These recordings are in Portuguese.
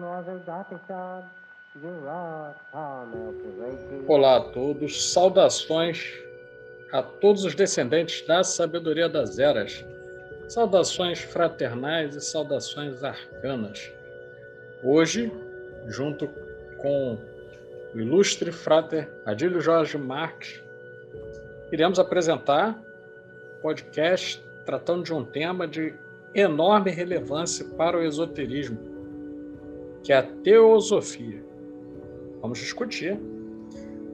Wazagatishad, Olá a todos, saudações a todos os descendentes da sabedoria das eras, saudações fraternais e saudações arcanas. Hoje, junto com o ilustre frater Adílio Jorge Marques, iremos apresentar podcast tratando de um tema de enorme relevância para o esoterismo, que é a teosofia. Vamos discutir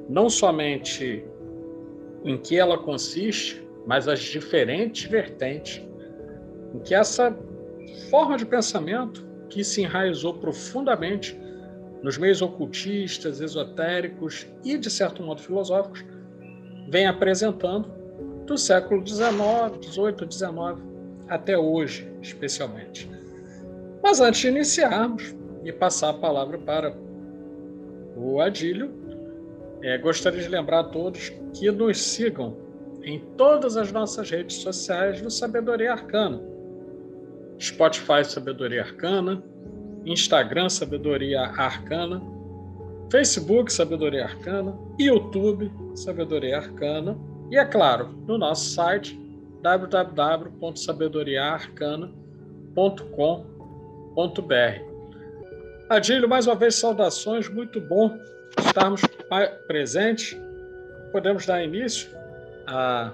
não somente em que ela consiste, mas as diferentes vertentes em que essa forma de pensamento que se enraizou profundamente nos meios ocultistas, esotéricos e, de certo modo, filosóficos, vem apresentando do século XIX, XVIII, XIX até hoje, especialmente. Mas antes de iniciarmos e passar a palavra para o Adílio. É, gostaria de lembrar a todos que nos sigam em todas as nossas redes sociais do Sabedoria Arcana. Spotify Sabedoria Arcana, Instagram Sabedoria Arcana, Facebook Sabedoria Arcana, YouTube Sabedoria Arcana e, é claro, no nosso site www.sabedoriaarcana.com.br. Adílio, mais uma vez, saudações, muito bom estarmos presentes. Podemos dar início à,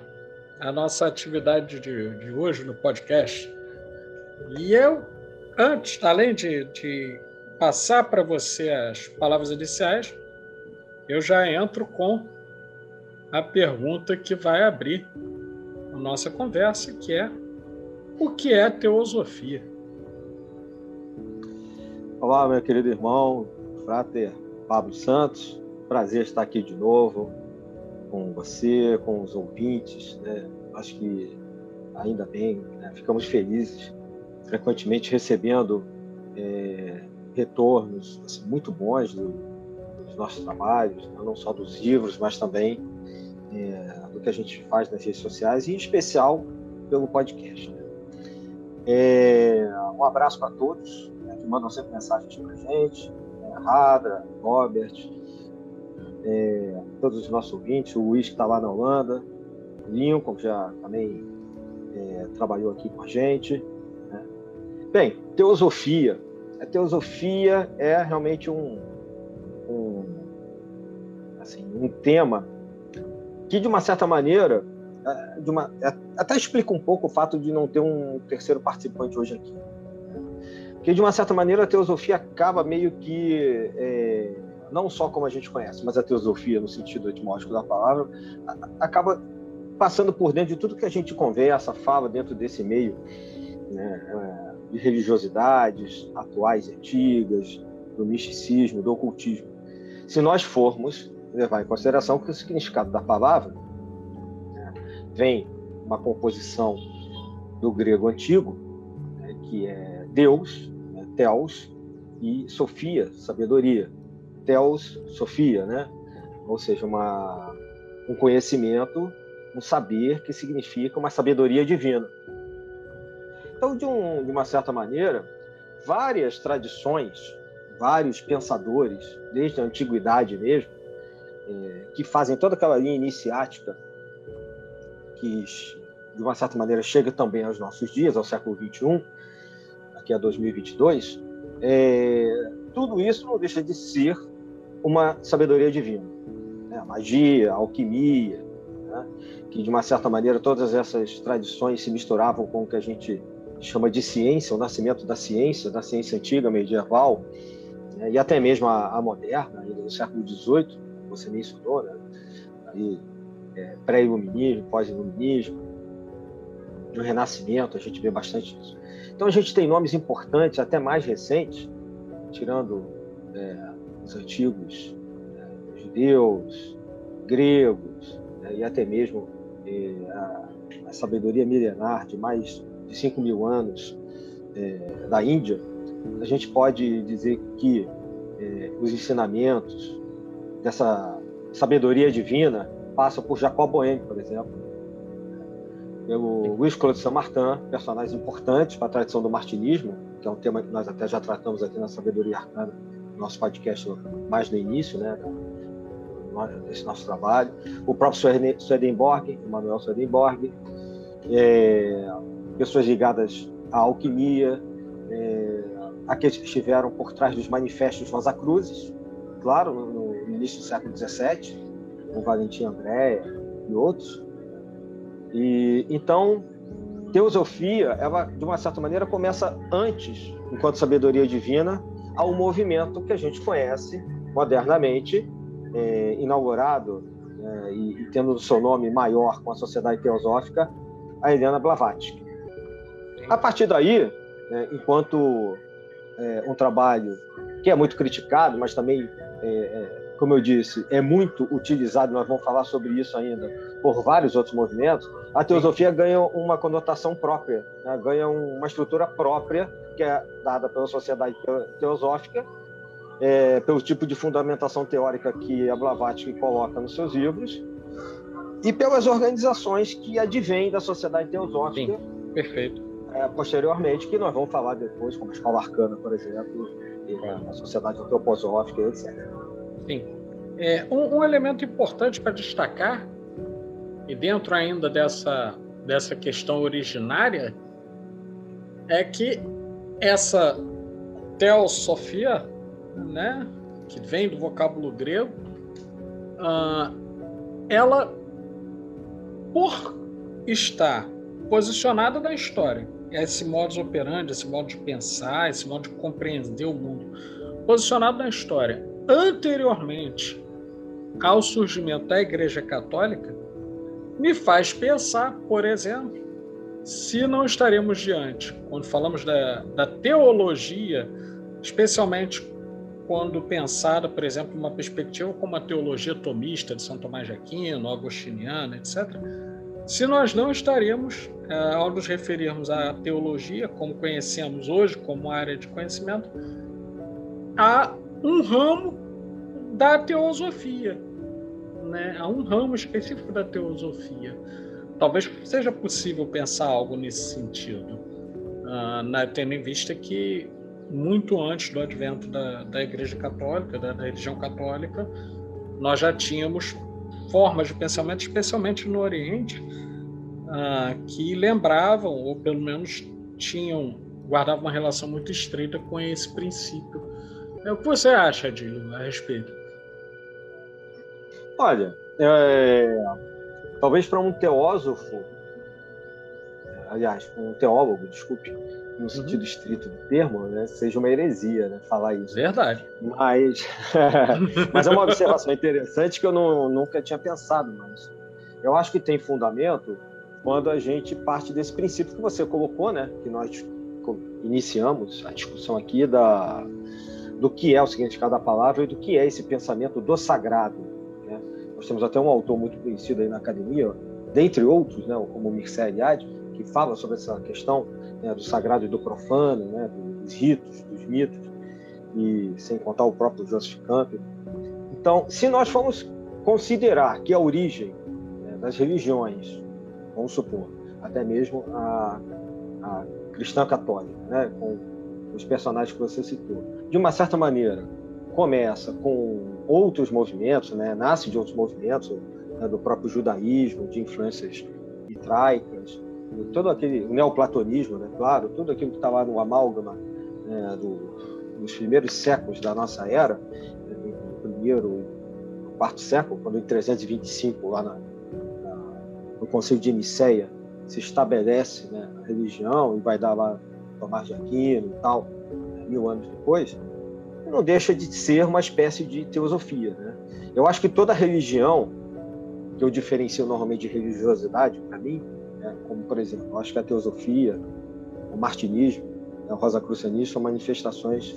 à nossa atividade de, de hoje no podcast. E eu, antes, além de, de passar para você as palavras iniciais, eu já entro com a pergunta que vai abrir a nossa conversa, que é o que é teosofia? Olá, meu querido irmão, frater Pablo Santos. Prazer estar aqui de novo com você, com os ouvintes. Né? Acho que ainda bem, né? ficamos felizes, frequentemente recebendo é, retornos assim, muito bons do, dos nossos trabalhos, né? não só dos livros, mas também é, do que a gente faz nas redes sociais, e em especial pelo podcast. Né? É, um abraço para todos que mandam sempre mensagens para a gente, né? Radra, Robert, é, todos os nossos ouvintes, o Luiz que está lá na Holanda, Lincoln, que já também é, trabalhou aqui com a gente. Né? Bem, teosofia. A teosofia é realmente um, um, assim, um tema que, de uma certa maneira, é, de uma, é, até explica um pouco o fato de não ter um terceiro participante hoje aqui que de uma certa maneira a teosofia acaba meio que é, não só como a gente conhece, mas a teosofia no sentido etimológico da palavra acaba passando por dentro de tudo que a gente conversa, fala dentro desse meio né, é, de religiosidades atuais e antigas, do misticismo, do ocultismo. Se nós formos levar em consideração que o significado da palavra né, vem uma composição do grego antigo, né, que é Deus, Theos e Sofia, sabedoria. Theos, Sofia, né? Ou seja, uma, um conhecimento, um saber que significa uma sabedoria divina. Então, de, um, de uma certa maneira, várias tradições, vários pensadores, desde a antiguidade mesmo, é, que fazem toda aquela linha iniciática que, de uma certa maneira, chega também aos nossos dias, ao século XXI, aqui a 2022, é, tudo isso não deixa de ser uma sabedoria divina. Né? Magia, alquimia, né? que de uma certa maneira todas essas tradições se misturavam com o que a gente chama de ciência, o nascimento da ciência, da ciência antiga, medieval, né? e até mesmo a, a moderna, ainda no século XVIII, você mencionou, né? É, pré-iluminismo, pós-iluminismo, no Renascimento, a gente vê bastante isso. Então a gente tem nomes importantes, até mais recentes, tirando é, os antigos é, judeus, gregos, é, e até mesmo é, a, a, sabedoria milenar de mais de 5 mil anos é, da Índia, a gente pode dizer que é, os ensinamentos dessa sabedoria divina passam por Jacob Boehme, por exemplo, pelo Luiz Claude Saint-Martin, personagens importantes para a tradição do martinismo, que é um tema que nós até já tratamos aqui na Sabedoria Arcana, no nosso podcast mais no início, né, desse nosso trabalho. O próprio Swedenborg, Emanuel Swedenborg, é, pessoas ligadas à alquimia, é, aqueles que estiveram por trás dos manifestos Rosa Cruzes, claro, no, no início do século XVII, com Valentim André e outros. E então, teosofia, ela de uma certa maneira começa antes, enquanto sabedoria divina, ao movimento que a gente conhece modernamente, é, inaugurado é, e, e, tendo o seu nome maior com a Sociedade Teosófica, a Helena Blavatsky. A partir daí, é, enquanto é, um trabalho que é muito criticado, mas também é, é, como eu disse, é muito utilizado, nós vamos falar sobre isso ainda, por vários outros movimentos, a teosofia Sim. ganha uma conotação própria, né? ganha uma estrutura própria, que é dada pela sociedade teosófica, é, pelo tipo de fundamentação teórica que a Blavatsky coloca nos seus livros, e pelas organizações que advêm da sociedade teosófica. Sim, perfeito. É, posteriormente, que nós vamos falar depois, como a Escola Arcana, por exemplo, a sociedade antroposófica, etc. Sim. É, um, um elemento importante para destacar, e dentro ainda dessa, dessa questão originária, é que essa teosofia, né, que vem do vocábulo grego, uh, ela, por estar posicionada na história, esse modus operandi, esse modo de pensar, esse modo de compreender o mundo, posicionado na história anteriormente ao surgimento da Igreja Católica, me faz pensar, por exemplo, se não estaremos diante, quando falamos da, da teologia, especialmente quando pensada, por exemplo, uma perspectiva como a teologia tomista de São Tomás de Aquino, agostiniana, etc., se nós não estaríamos, é, ao nos referirmos à teologia, como conhecemos hoje, como área de conhecimento, a um ramo da teosofia, né? a um ramo específico da teosofia. Talvez seja possível pensar algo nesse sentido, na, tendo em vista que muito antes do advento da, da Igreja Católica, da, da religião católica, nós já tínhamos formas de pensamento, especialmente no Oriente, uh, que lembravam, ou pelo menos tinham, guardavam uma relação muito estreita com esse princípio. É, o que você acha, Adilho, a respeito? Olha, é, talvez para um teósofo, aliás, um teólogo, desculpe, no uhum. sentido uhum. estrito do termo, né, seja uma heresia né, falar isso. Verdade. Mas, mas é uma observação interessante que eu não, nunca tinha pensado, mas eu acho que tem fundamento quando a gente parte desse princípio que você colocou, né, que nós iniciamos a discussão aqui da, do que é o significado da palavra e do que é esse pensamento do sagrado. Né? Nós temos até um autor muito conhecido aí na academia, dentre outros, né, como Mircea Eliade, que fala sobre essa questão né, do sagrado e do profano, né, dos ritos, dos mitos, e sem contar o próprio Joseph Campbell. Então, se nós formos considerar que a origem né, das religiões, vamos supor, até mesmo a, a cristã católica, né, com os personagens que você citou, de uma certa maneira, começa com outros movimentos, né, nasce de outros movimentos, né, do próprio judaísmo, de influências hebraicas, todo aquele neoplatonismo, né? claro, tudo aquilo que está lá no amálgama né, do, dos primeiros séculos da nossa era, no primeiro, quarto século, quando em 325 lá na, na, no Conselho de Nicéia se estabelece né, a religião e vai dar lá Tomás de Aquino e tal, né, mil anos depois, não deixa de ser uma espécie de teosofia. Né? Eu acho que toda religião, que eu diferencio normalmente de religiosidade, para mim, né? como, por exemplo, acho que a teosofia, o martinismo, né? o rosacrucianismo são manifestações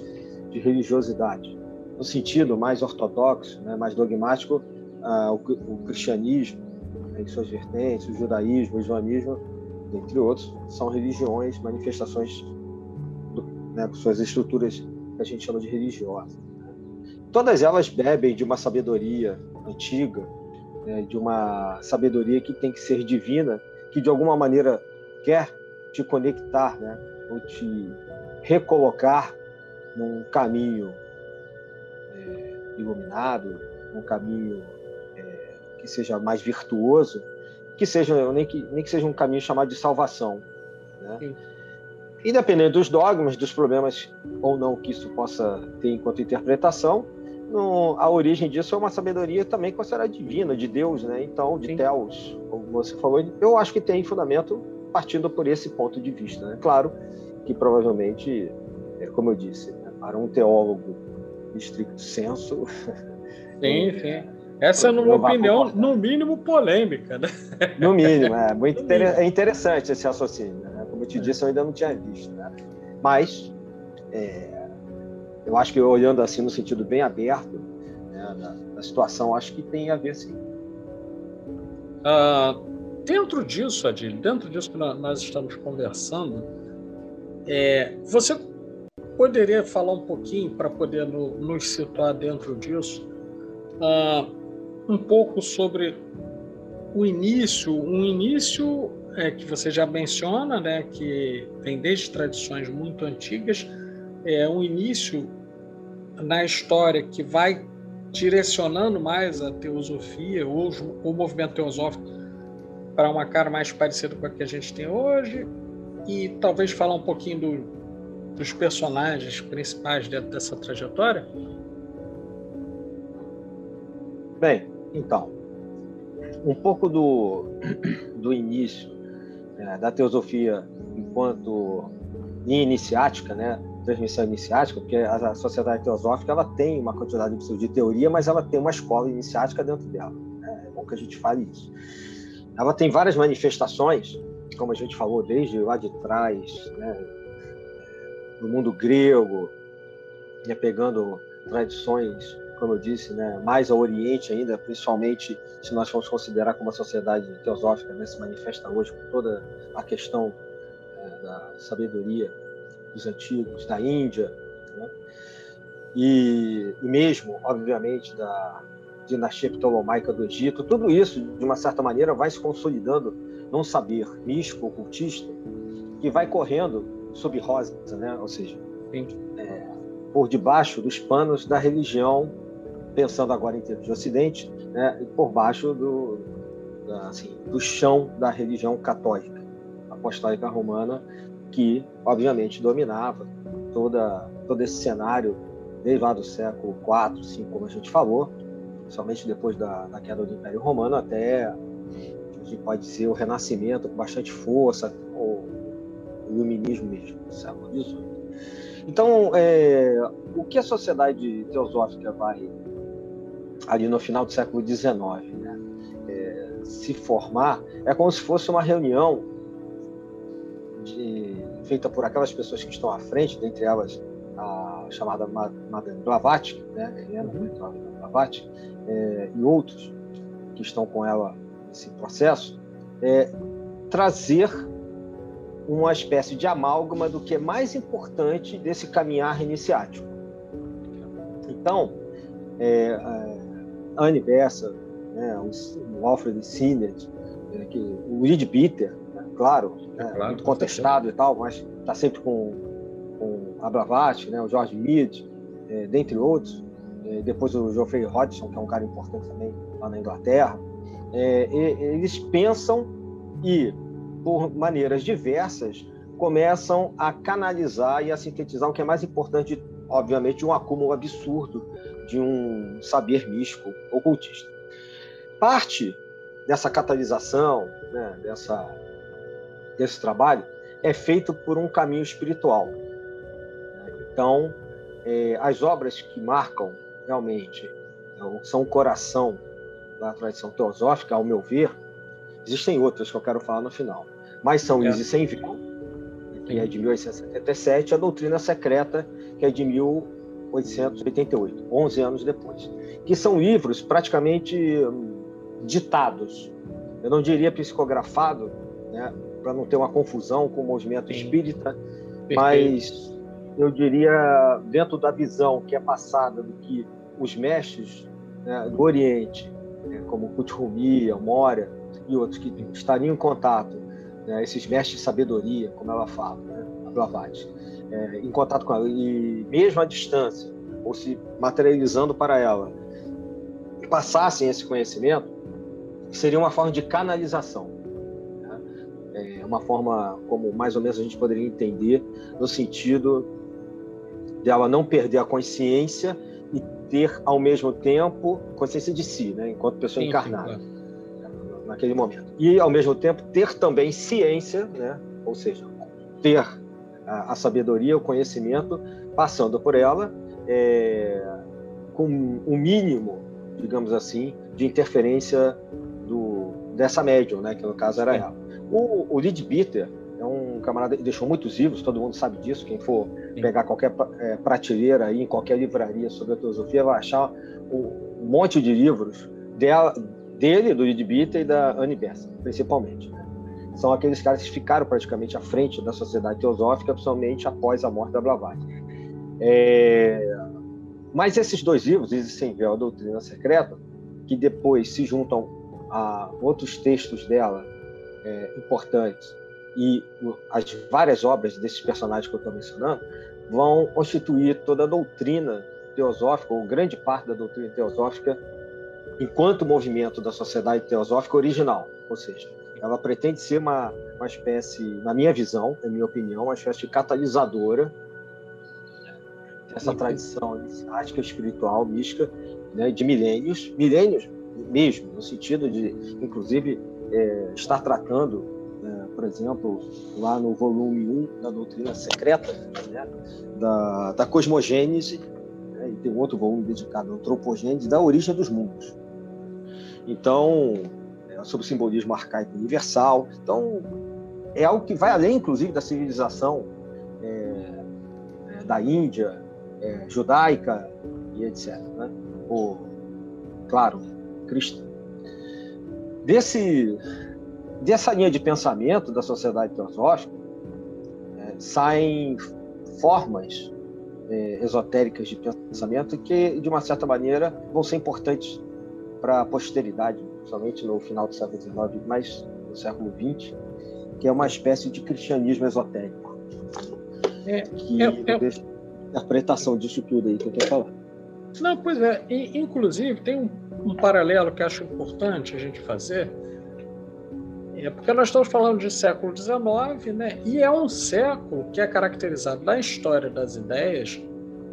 de religiosidade. No sentido mais ortodoxo, né? mais dogmático, ah, o, o, cristianismo, né? em suas vertentes, o judaísmo, o islamismo, entre outros, são religiões, manifestações do, né, com suas estruturas que a gente chama de religiosas. Todas elas bebem de uma sabedoria antiga, né, de uma sabedoria que tem que ser divina que de alguma maneira quer te conectar, né? ou te recolocar num caminho é, iluminado, num caminho é, que seja mais virtuoso, que seja nem que, nem que seja um caminho chamado de salvação. Né? Independente dos dogmas, dos problemas ou não que isso possa ter enquanto interpretação, no, a origem disso é uma sabedoria também considerada divina, de Deus, né? Então, de Sim. Deus, como você falou, eu acho que tem fundamento partindo por esse ponto de vista. Né? Claro que provavelmente, é, como eu disse, né, para um teólogo de estricto senso. Sim, sim. Essa é uma opinião, no mínimo, polêmica. Né? No mínimo, é muito inter... é interessante esse raciocínio. Né? Como eu te é. disse, eu ainda não tinha visto. Né? Mas é, eu acho que olhando assim no sentido bem aberto né, da, da, situação, acho que tem a ver sim. Uh, dentro disso, Adil, dentro disso que nós estamos conversando, é, você poderia falar um pouquinho para poder no, nos situar dentro disso, uh, um pouco sobre o início, um início é, que você já menciona, né, que vem desde tradições muito antigas, é um início na história que vai direcionando mais a teosofia ou o movimento teosófico para uma cara mais parecida com a que a gente tem hoje e talvez falar um pouquinho do, dos personagens principais dentro dessa trajetória? Bem, então, um pouco do, do início é, da teosofia enquanto iniciática, né? Transmissão iniciática, porque a, sociedade teosófica ela tem uma quantidade de teoria, mas ela tem uma escola iniciática dentro dela. Né? É bom que a gente fale isso. Ela tem várias manifestações, como a gente falou desde lá de trás, né? no mundo grego, né? pegando tradições, como eu disse, né? mais ao Oriente ainda, principalmente se nós formos considerar como a sociedade teosófica né? se manifesta hoje com toda a questão né? da sabedoria dos antigos, da Índia, né? e, e, mesmo, obviamente, da dinastia ptolomaica do Egito, tudo isso, de uma certa maneira, vai se consolidando num saber místico, ocultista, que vai correndo sob rosa, né? ou seja, é, por debaixo dos panos da religião, pensando agora em termos de Ocidente, né? por baixo do, da, assim, do chão da religião católica, apostólica romana, que, obviamente, dominava toda, todo esse cenário desde lá do século IV, V, como a gente falou, somente depois da, da queda do Império Romano até gente pode dizer o Renascimento com bastante força, o, o iluminismo mesmo, do século XVIII. Então, é, o que a sociedade teosófica vai ali no final do século XIX né, é, se formar é como se fosse uma reunião de, feita por aquelas pessoas que estão à frente, dentre elas a chamada Madame Blavatsky, né, Helena uhum. Blavatsky, é, e outros que estão com ela nesse processo, é, trazer uma espécie de amálgama do que é mais importante desse caminhar iniciático. Então, é, a Anne Besser, né, o, Alfred Sinnett, é, que, o Reed Bitter, claro, é, né, claro muito contestado e tal, mas está sempre com, com a Blavatsky, né, o George Mead, é, dentre outros. É, depois o Geoffrey Hodgson, que é um cara importante também lá na Inglaterra. É, e, eles pensam e, por maneiras diversas, começam a canalizar e a sintetizar o que é mais importante, obviamente, um acúmulo absurdo de um saber místico ocultista. Parte dessa catalisação, né, dessa desse trabalho é feito por um caminho espiritual. Então, é, as obras que marcam realmente então, são o coração da tradição teosófica, ao meu ver, existem outras que eu quero falar no final, mas são é. Easy Sem Véu, que é de 1877, e a Doutrina Secreta, que é de 1888, 11 anos depois, que são livros praticamente hum, ditados, eu não diria psicografado, né, para não ter uma confusão com o movimento espírita, Perfeito. mas eu diria, dentro da visão que é passada do que os mestres né, do Oriente, né, como Kuthumi, Moria, e outros que estariam em contato, né, esses mestres de sabedoria, como ela fala, né, a Blavatsky, é, em contato com ela, e mesmo à distância, ou se materializando para ela, passassem esse conhecimento, seria uma forma de canalização. É uma forma como mais ou menos a gente poderia entender, no sentido de ela não perder a consciência e ter ao mesmo tempo consciência de si, né? enquanto pessoa sim, encarnada. Sim, naquele momento. E, ao mesmo tempo, ter também ciência, né? ou seja, ter a, a sabedoria, o conhecimento, passando por ela é, com o um mínimo, digamos assim, de interferência do, dessa médium, né? que no caso era ela. O, o Bitter é um camarada que deixou muitos livros, todo mundo sabe disso. Quem for Sim. pegar qualquer é, prateleira aí, em qualquer livraria sobre a filosofia, vai achar um monte de livros dela, dele, do Ed Bitter e da Anne Besson, principalmente. Né? São aqueles caras que ficaram praticamente à frente da sociedade teosófica, principalmente após a morte da Blavatsky. É... Mas esses dois livros, Isis Sem Véu e a Doutrina Secreta, que depois se juntam a outros textos dela é, importantes e as várias obras desses personagens que eu estou mencionando, vão constituir toda a doutrina teosófica, ou grande parte da doutrina teosófica enquanto movimento da sociedade teosófica original, ou seja, ela pretende ser uma, uma espécie, na minha visão, na minha opinião, uma espécie de catalisadora dessa uhum. tradição iniciática, espiritual, mística, né, de milênios, milênios mesmo, no sentido de, inclusive, é, estar tratando, né, por exemplo, lá no volume 1 da doutrina secreta, né, da, da cosmogênese, né, e tem outro volume dedicado à antropogênese, da origem dos mundos. Então, é, sobre o simbolismo arcaico universal. Então, é algo que vai além, inclusive, da civilização é, é, da Índia, é, judaica e etc. Né? Ou, claro, cristã. Desse, dessa linha de pensamento da sociedade teosófica é, saem formas é, esotéricas de pensamento que, de uma certa maneira, vão ser importantes para a posteridade, somente no final do século XIX, mas no século XX, que é uma espécie de cristianismo esotérico. É, que é, é... interpretação disso tudo aí que eu estou falando. Não, pois é. E, inclusive, tem um, um, paralelo que acho importante a gente fazer. É porque nós estamos falando de século XIX, né? E é um século que é caracterizado na história das ideias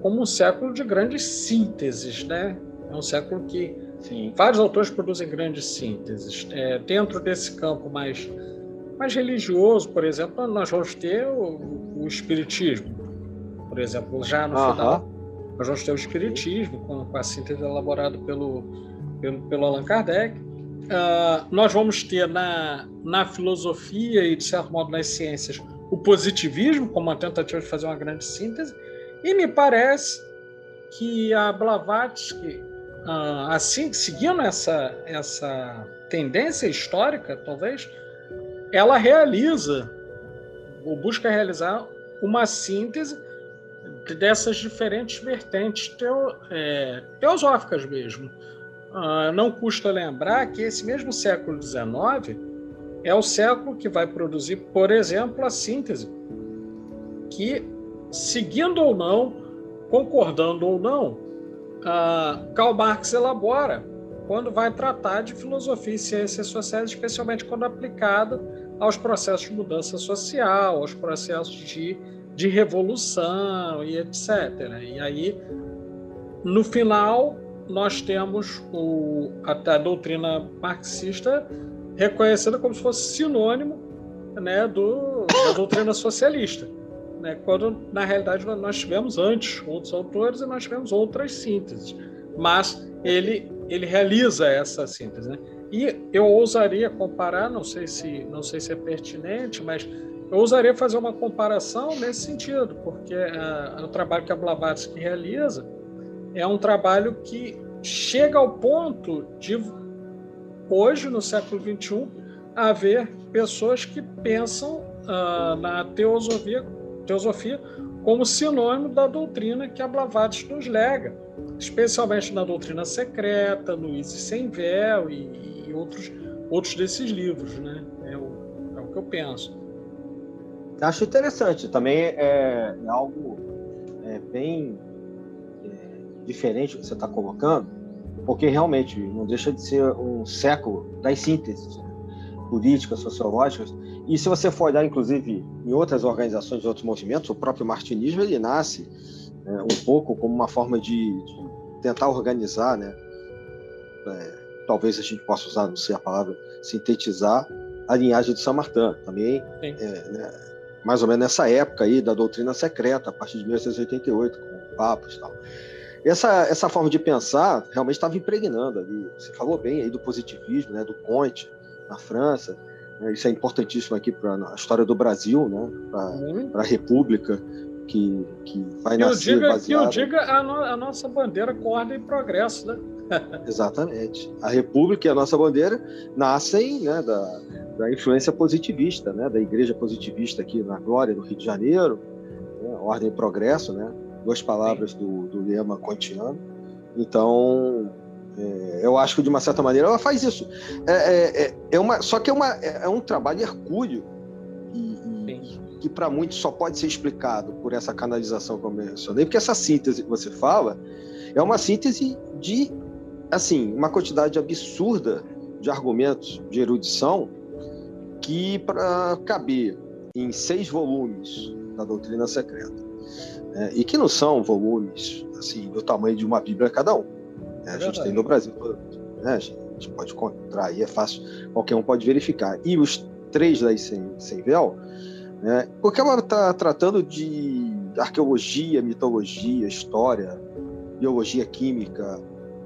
como um século de grandes sínteses, né? É um século que Sim. Vários autores produzem grandes sínteses. É, dentro desse campo mais, mais religioso, por exemplo, nós vamos ter o, o Espiritismo. Por exemplo, já no final, nós vamos ter o Espiritismo, com, com a síntese elaborada pelo, pelo, pelo Allan Kardec. Uh, nós vamos ter na, na filosofia e, de certo modo, nas ciências, o positivismo, como uma tentativa de fazer uma grande síntese. E me parece que a Blavatsky ah, assim, seguindo essa, essa tendência histórica, talvez, ela realiza, ou busca realizar, uma síntese dessas diferentes vertentes teo, é, teosóficas mesmo. Uh, não custa lembrar que esse mesmo século XIX é o século que vai produzir, por exemplo, a síntese, que, seguindo ou não, concordando ou não, uh, Karl Marx elabora quando vai tratar de filosofia e ciências sociais, especialmente quando aplicada aos processos de mudança social, aos processos de, de revolução e etc. E aí, no final, nós temos o, a, a doutrina marxista reconhecida como se fosse sinônimo né, do, da doutrina socialista né? quando na realidade nós tivemos antes outros autores e nós tivemos outras sínteses, mas ele ele realiza essa síntese, né? E eu ousaria comparar, não sei se não sei se é pertinente, mas eu ousaria fazer uma comparação nesse sentido, porque uh, o trabalho que a Blavatsky realiza é um trabalho que chega ao ponto de hoje no século 21 haver pessoas que pensam uh, na teosofia teosofia como sinônimo da doutrina que a Blavatsky nos lega, especialmente na doutrina secreta, no Isis sem véu e, e outros, outros desses livros, né? É o, é o que eu penso. Acho interessante. Também é, é algo é, bem é, diferente que você está colocando, porque realmente não deixa de ser um século das sínteses né? políticas, sociológicas. E se você for olhar, inclusive, em outras organizações, em outros movimentos, o próprio martinismo ele nasce é, um pouco como uma forma de, de tentar organizar, né? É, talvez a gente possa usar, não sei a palavra, sintetizar a linhagem de São Martin. Também, é, né, mais ou menos nessa época aí da doutrina secreta, a partir de 1888, com papas e tal. Essa, essa forma de pensar realmente estava impregnando ali. Você falou bem aí do positivismo, né, do Conte na França. Né, isso é importantíssimo aqui para a história do Brasil, né, para uhum. a República que, que vai que nascer diga, baseada... Que eu diga a, no, a nossa bandeira com ordem e progresso, né? Exatamente. A República e a nossa bandeira nascem né, da, da influência positivista, né, da igreja positivista aqui na Glória, no Rio de Janeiro, né, ordem e progresso, né, duas palavras do, do lema kantiano. Então, é, eu acho que de uma certa maneira ela faz isso. É, é, é, é uma, só que é, uma, é, é um trabalho hercúleo e, e que para muitos só pode ser explicado por essa canalização que eu mencionei, porque essa síntese que você fala é uma síntese de assim uma quantidade absurda de argumentos de erudição que para caber em seis volumes da doutrina secreta né, e que não são volumes assim do tamanho de uma Bíblia cada um. Né, a gente tem no Brasil, né, a gente pode encontrar aí é fácil, qualquer um pode verificar. E os três leis sem, sem véu né? Porque ela está tratando de arqueologia, mitologia, história, biologia química,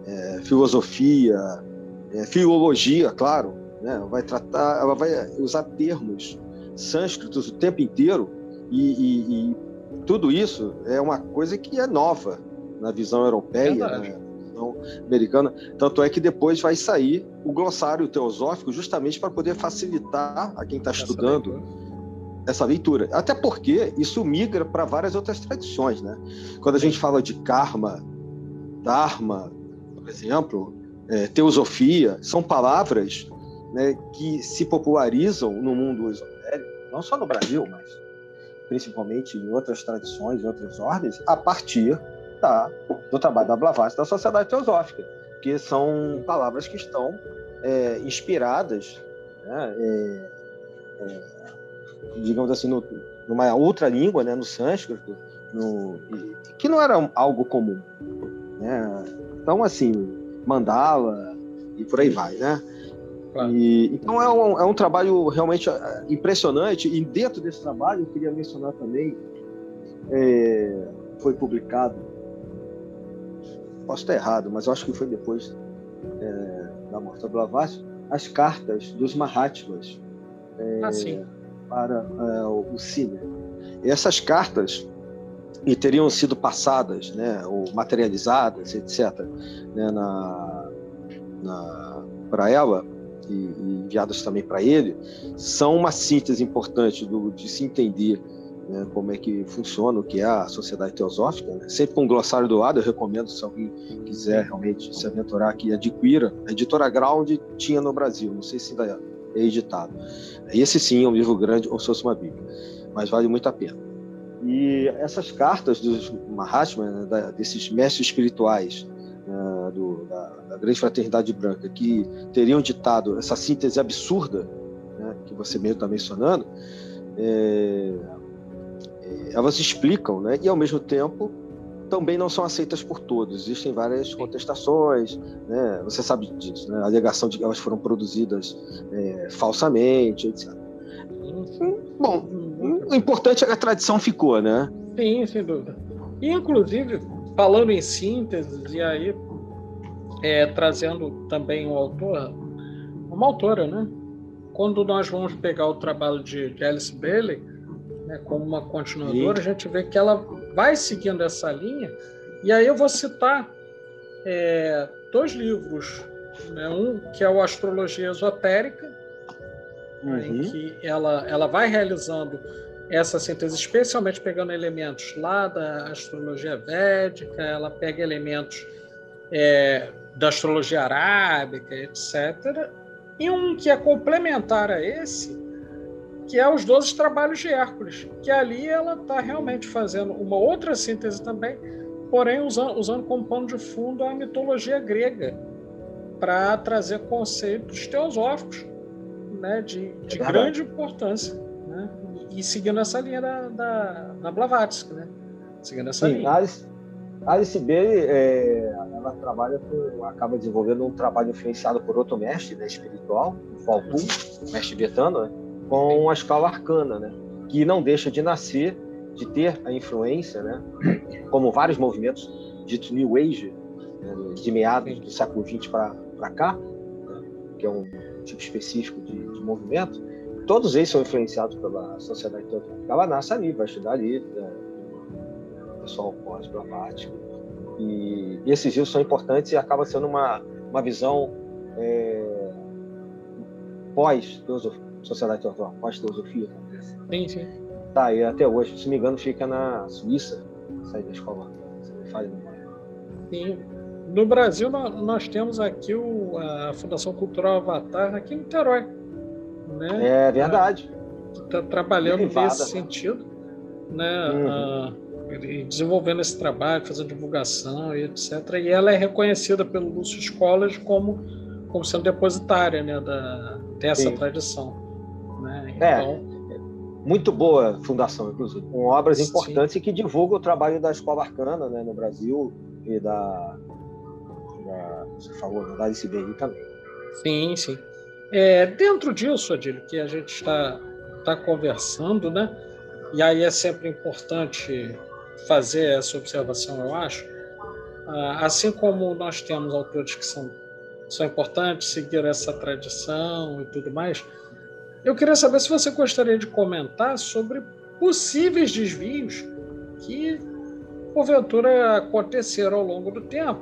é, filosofia, é, filologia, claro. Né? Vai tratar, ela vai usar termos sânscritos o tempo inteiro e, e, e tudo isso é uma coisa que é nova na visão europeia, na visão americana. Tanto é que depois vai sair o glossário teosófico justamente para poder facilitar a quem está estudando essa leitura. Até porque isso migra para várias outras tradições, né? Quando a gente fala de karma, dharma, por exemplo, é, teosofia, são palavras né, que se popularizam no mundo esotérico, não só no Brasil, mas principalmente em outras tradições, em outras ordens, a partir da, do trabalho da Blavatsky da Sociedade Teosófica, que são palavras que estão é, inspiradas né, é, é digamos assim, no, numa outra língua, né, no sânscrito, no, que não era algo comum. Né? Então, assim, mandala e por aí vai, né? Claro. E, então é um, é um trabalho realmente é, impressionante e dentro desse trabalho eu queria mencionar também é, foi publicado posso estar errado mas eu acho que foi depois é, da morte do Blavatsky as cartas dos Mahatmas é, ah, para o Cine. E essas cartas e teriam sido passadas, né, ou materializadas, etc., né, na, na para ela e, e, enviadas também para ele, são uma síntese importante do, de se entender né, como é que funciona o que é a sociedade teosófica. Né? Sempre com um glossário do lado, eu recomendo se alguém quiser realmente se aventurar aqui, adquira. A editora Ground tinha no Brasil, não sei se ainda é é editado. Esse sim é um livro grande, ou se fosse uma Bíblia, mas vale muito a pena. E essas cartas dos Mahatma, né, da, desses mestres espirituais né, do, da, da, grande fraternidade branca, que teriam ditado essa síntese absurda né, que você mesmo está mencionando, é, é, elas explicam, né, e ao mesmo tempo também não são aceitas por todos. Existem várias contestações, né? você sabe disso, né? a alegação de que elas foram produzidas é, falsamente, etc. Bom, o importante é que a tradição ficou, né? Sim, sem dúvida. E, inclusive, falando em síntese, e aí é, trazendo também um autor, uma autora, né? Quando nós vamos pegar o trabalho de, de Alice Bailey, né, como uma continuadora, Sim. a gente vê que ela vai seguindo essa linha. E aí eu vou citar é, dois livros. Né? Um que é o Astrologia Esotérica, uhum. em que ela, ela vai realizando essa síntese, especialmente pegando elementos lá da astrologia védica, ela pega elementos é, da astrologia arábica, etc. e um que é complementar a esse, que é os 12 trabalhos de Hércules, que ali ela está realmente fazendo uma outra síntese também, porém usando, usando como pano de fundo a mitologia grega para trazer conceitos teosóficos né, de, de é grande importância, né, e, e, seguindo essa linha da, da, da Blavatsky, né, seguindo essa Sim, linha. Alice, Alice B, é, ela trabalha com, acaba desenvolvendo um trabalho influenciado por outro mestre né, espiritual, o Falcum, mestre tibetano, né, com a escala arcana, né, que não deixa de nascer, de ter a influência, né, como vários movimentos ditos New Age, né, de meados do século XX para cá, né, que é um tipo específico de, movimento, todos eles são influenciados pela sociedade teosófica. Ela nasce ali, vai estudar ali, né, pessoal pós-blavático. E, e esses rios são importantes e acaba sendo uma, uma visão é, pós-sociedade teosófica, pós-teosofia. Sim, sim. Tá, e até hoje, se me engano, fica na Suíça, sair da escola, se me Sim. No Brasil, nós temos aqui o, a Fundação Cultural Avatar, aqui em Niterói. Né? É verdade. Está trabalhando Derivada, nesse né? sentido. Né? Uhum. Ah, desenvolvendo esse trabalho, fazendo divulgação e etc. E ela é reconhecida pelo Lúcio Escolas como, como sendo depositária né, da, dessa Sim. tradição. Né? É, então, é, muito boa fundação, inclusive, com obras importantes Sim. e que divulgam o trabalho da Escola Arcana né, no Brasil e da, da você falou, da ICBI também. Sim, sim. É, dentro disso, Adílio, que a gente está tá conversando, né? E aí é sempre importante fazer essa observação, eu acho. Ah, assim como nós temos autores que são, são importantes, seguir essa tradição e tudo mais, eu queria saber se você gostaria de comentar sobre possíveis desvios que, porventura, aconteceram ao longo do tempo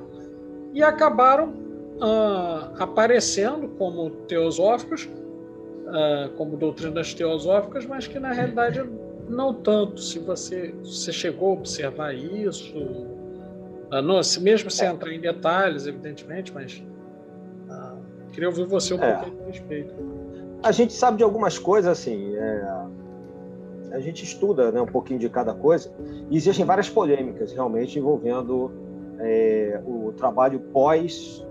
e acabaram ah, aparecendo como teosóficos, ah, como doutrinas teosóficas, mas que, na realidade, não tanto se você, você chegou a observar isso, ah, não, se mesmo sem é. entrar em detalhes, evidentemente, mas ah, queria ouvir você um é. pouquinho a respeito. A gente sabe de algumas coisas, assim, é, a gente estuda né, um pouquinho de cada coisa, e existem várias polêmicas realmente envolvendo é, o trabalho pós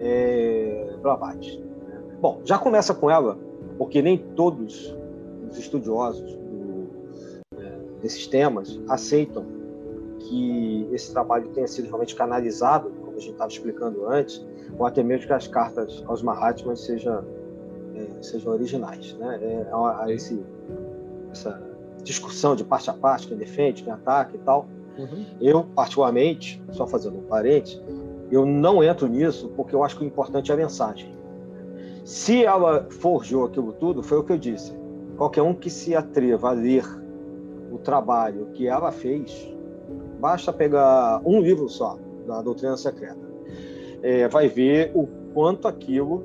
é, Blavatsky. Bom, já começa com ela, porque nem todos os estudiosos desses temas aceitam que esse trabalho tenha sido realmente canalizado, como a gente estava explicando antes, ou até mesmo que as cartas aos Mahatmas sejam, é, sejam originais. Né? É, há esse, essa discussão de parte a parte, quem defende, quem ataca e tal. Uhum. Eu, particularmente, só fazendo um parente, eu não entro nisso porque eu acho que o importante é a mensagem. Se ela forjou aquilo tudo, foi o que eu disse. Qualquer um que se atreva a ler o trabalho que ela fez, basta pegar um livro só da doutrina secreta, é, vai ver o quanto aquilo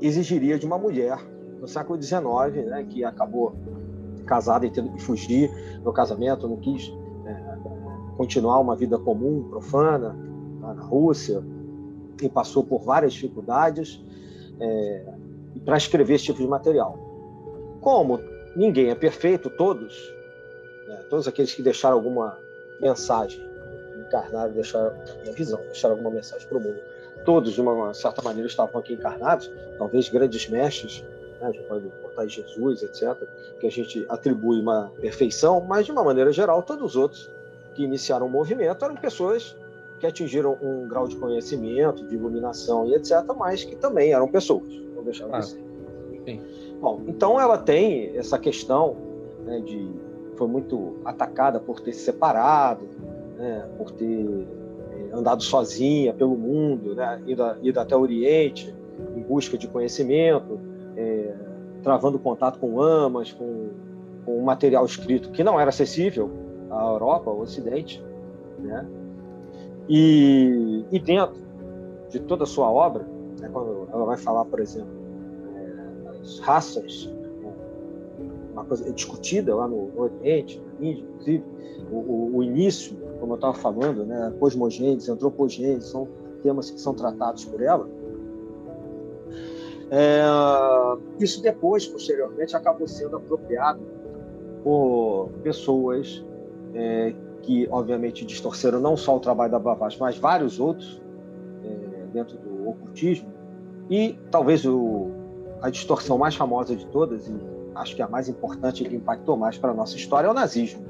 exigiria de uma mulher no século XIX, né, que acabou casada e tendo que fugir do casamento, não quis é, continuar uma vida comum, profana, na Rússia, e passou por várias dificuldades é, para escrever esse tipo de material. Como ninguém é perfeito, todos né? Todos aqueles que deixaram alguma mensagem, encarnaram, deixaram minha visão, deixaram alguma mensagem para o mundo. Todos, de uma certa maneira, estavam aqui encarnados, talvez grandes mestres, né? a gente pode botar Jesus, etc., que a gente atribui uma perfeição, mas de uma maneira geral, todos os outros que iniciaram o movimento eram pessoas que atingiram um grau de conhecimento, de iluminação e etc., mas que também eram pessoas, não deixaram ah, de ser. Sim. Bom, então ela tem essa questão né, de foi muito atacada por ter se separado, né, por ter é, andado sozinha pelo mundo, né, ido, ido, até o Oriente em busca de conhecimento, é, travando contato com amas, com, com um material escrito que não era acessível à Europa, ao Ocidente. Né? E, e dentro de toda a sua obra, né, quando ela vai falar, por exemplo, é, as raças uma coisa discutida lá no, no Oriente, na Índia, inclusive, o, o, o início, como eu estava falando, né, cosmogênese, antropogênese, são temas que são tratados por ela. É, isso depois, posteriormente, acabou sendo apropriado por pessoas é, que, obviamente, distorceram não só o trabalho da Blavatsky, mas vários outros é, dentro do ocultismo. E talvez o, a distorção mais famosa de todas, e acho que a mais importante que impactou mais para a nossa história, é o nazismo.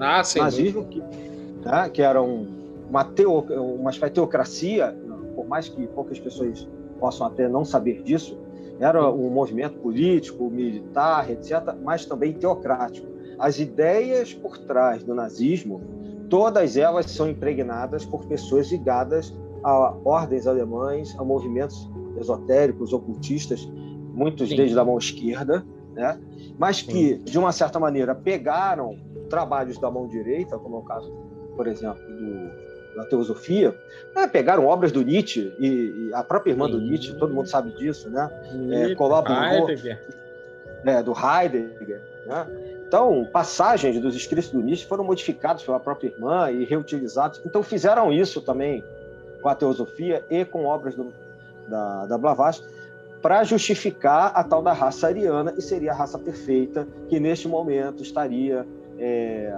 Ah, sim. O nazismo, que, né, que era um, uma, teo, uma teocracia, por mais que poucas pessoas possam até não saber disso, era um movimento político, militar, etc., mas também teocrático. As ideias por trás do nazismo, todas elas são impregnadas por pessoas ligadas a ordens alemães, a movimentos esotéricos, ocultistas, muitos Sim. deles da mão esquerda, né? mas que, de uma certa maneira, pegaram trabalhos da mão direita, como é o caso, por exemplo, do da teosofia, né, pegaram obras do Nietzsche e, e, a própria irmã do Nietzsche, todo mundo sabe disso, né? É, colaborou Heidegger. É, do Heidegger, né? Então, passagens dos escritos do Nietzsche foram modificados pela própria irmã e reutilizados. Então, fizeram isso também com a teosofia e com obras do, da, da Blavatsky para justificar a tal da raça ariana e seria a raça perfeita que neste momento estaria é,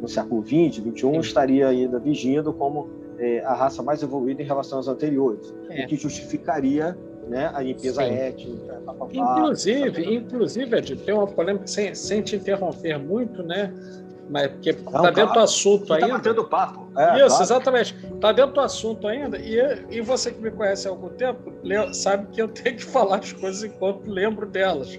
no século XX, XXI, estaria ainda vigindo como é, a raça mais evoluída em relação às anteriores, é. o que justificaria né, a limpeza Sim. étnica. Papapá, inclusive, inclusive, Ed, tem uma polêmica, sem, sem te interromper muito, né? Mas porque está dentro do assunto tá ainda. Está batendo papo. É, Isso, claro. exatamente. Está dentro do assunto ainda. E, e você que me conhece há algum tempo sabe que eu tenho que falar as coisas enquanto lembro delas.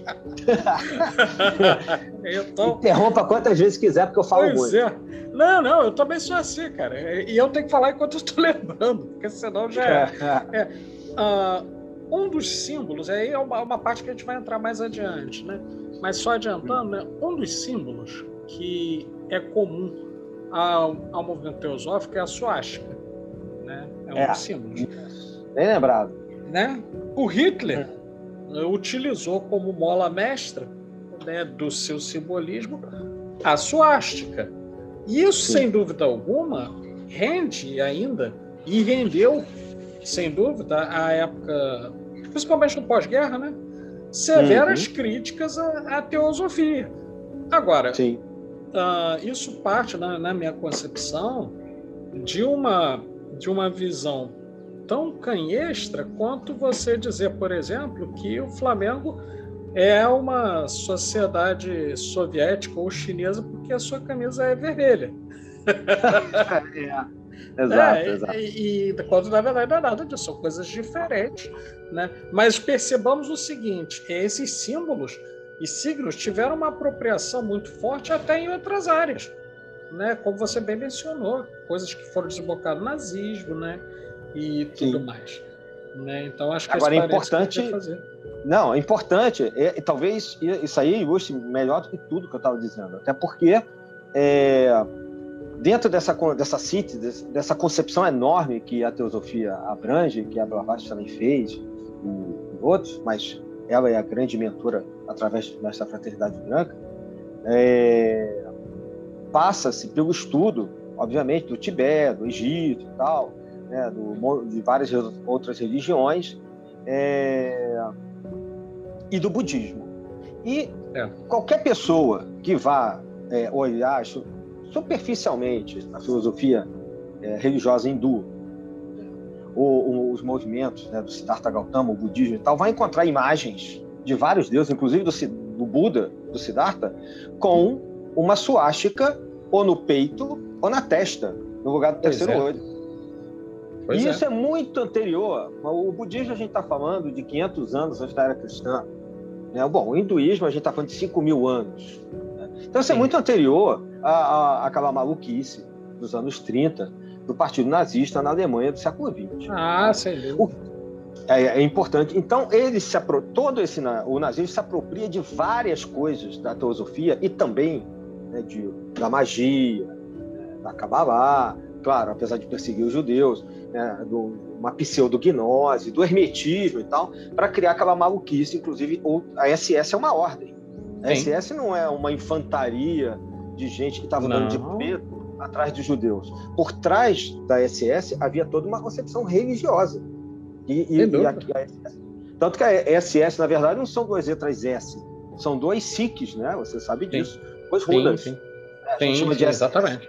então, Interrompa quantas vezes quiser, porque eu falo pois muito. É. Não, não, eu também sou assim, cara. E eu tenho que falar enquanto eu estou lembrando, porque senão já é. é. é. Uh, um dos símbolos, aí é uma, uma parte que a gente vai entrar mais adiante, né? Mas só adiantando, né? Um dos símbolos que é comum ao, ao movimento teosófico é a suástica. Né? É um é. dos símbolos. Bem lembrado. Né? O Hitler é. utilizou como mola mestra né, do seu simbolismo a suástica. E isso, Sim. sem dúvida alguma, rende ainda, e rendeu, sem dúvida, a época, principalmente no pós-guerra, né? severas uhum. críticas à, à, teosofia. Agora, Sim uh, isso parte, na, na, minha concepção, de uma, de uma visão tão canhestra quanto você dizer, por exemplo, que o Flamengo é uma sociedade soviética ou chinesa porque a sua camisa é vermelha. é. Exato, é, exato. E, e quando na verdade não é nada disso, são coisas diferentes. Né? Mas percebamos o seguinte: esses símbolos e signos tiveram uma apropriação muito forte até em outras áreas, né? Como você bem mencionou, coisas que foram desembocadas no nazismo, né? E tudo Sim. mais. Né? Então acho que agora é importante. Fazer. Não, é importante. É, talvez isso aí ilustre melhor do que tudo que eu estava dizendo, até porque é, dentro dessa dessa síntese, dessa concepção enorme que a teosofia abrange, que a Blavatsky também fez e, outros, mas ela é a grande mentora através dessa fraternidade branca, é, passa-se pelo estudo, obviamente, do Tibete, do Egito e tal, né, do, de várias outras religiões é, e do budismo. E é. qualquer pessoa que vá é, olhar superficialmente a filosofia é, religiosa hindu, ou, os movimentos né, do Siddhartha Gautama, o budismo e tal, vai encontrar imagens de vários deuses, inclusive do, do Buda, do Siddhartha, com uma suástica ou no peito ou na testa, no lugar do terceiro é. olho. Pois e é. isso é muito anterior. O budismo a gente está falando de 500 anos antes da era cristã. Né? Bom, o hinduísmo a gente está falando de 5 mil anos. Né? Então isso é Sim. é muito anterior à, à, àquela maluquice dos anos 30 do Partido Nazista na Alemanha do século XX. Ah, sem dúvida. É, é, importante. Então, ele se apro... todo esse o nazismo se apropria de várias coisas da teosofia e também né, de, da magia, né, da Kabbalah, claro, apesar de perseguir os judeus, né, do, uma pseudognose, do hermetismo e tal, para criar aquela maluquice, inclusive a SS é uma ordem. A SS não é uma infantaria de gente que estava dando de preto atrás dos judeus. Por trás da SS havia toda uma concepção religiosa. E, e, e a, a, Tanto que a SS, na verdade, não são duas letras S, são dois SICs, né? Você sabe disso. Duas runas. Sim, sim. É, sim, chama de exatamente.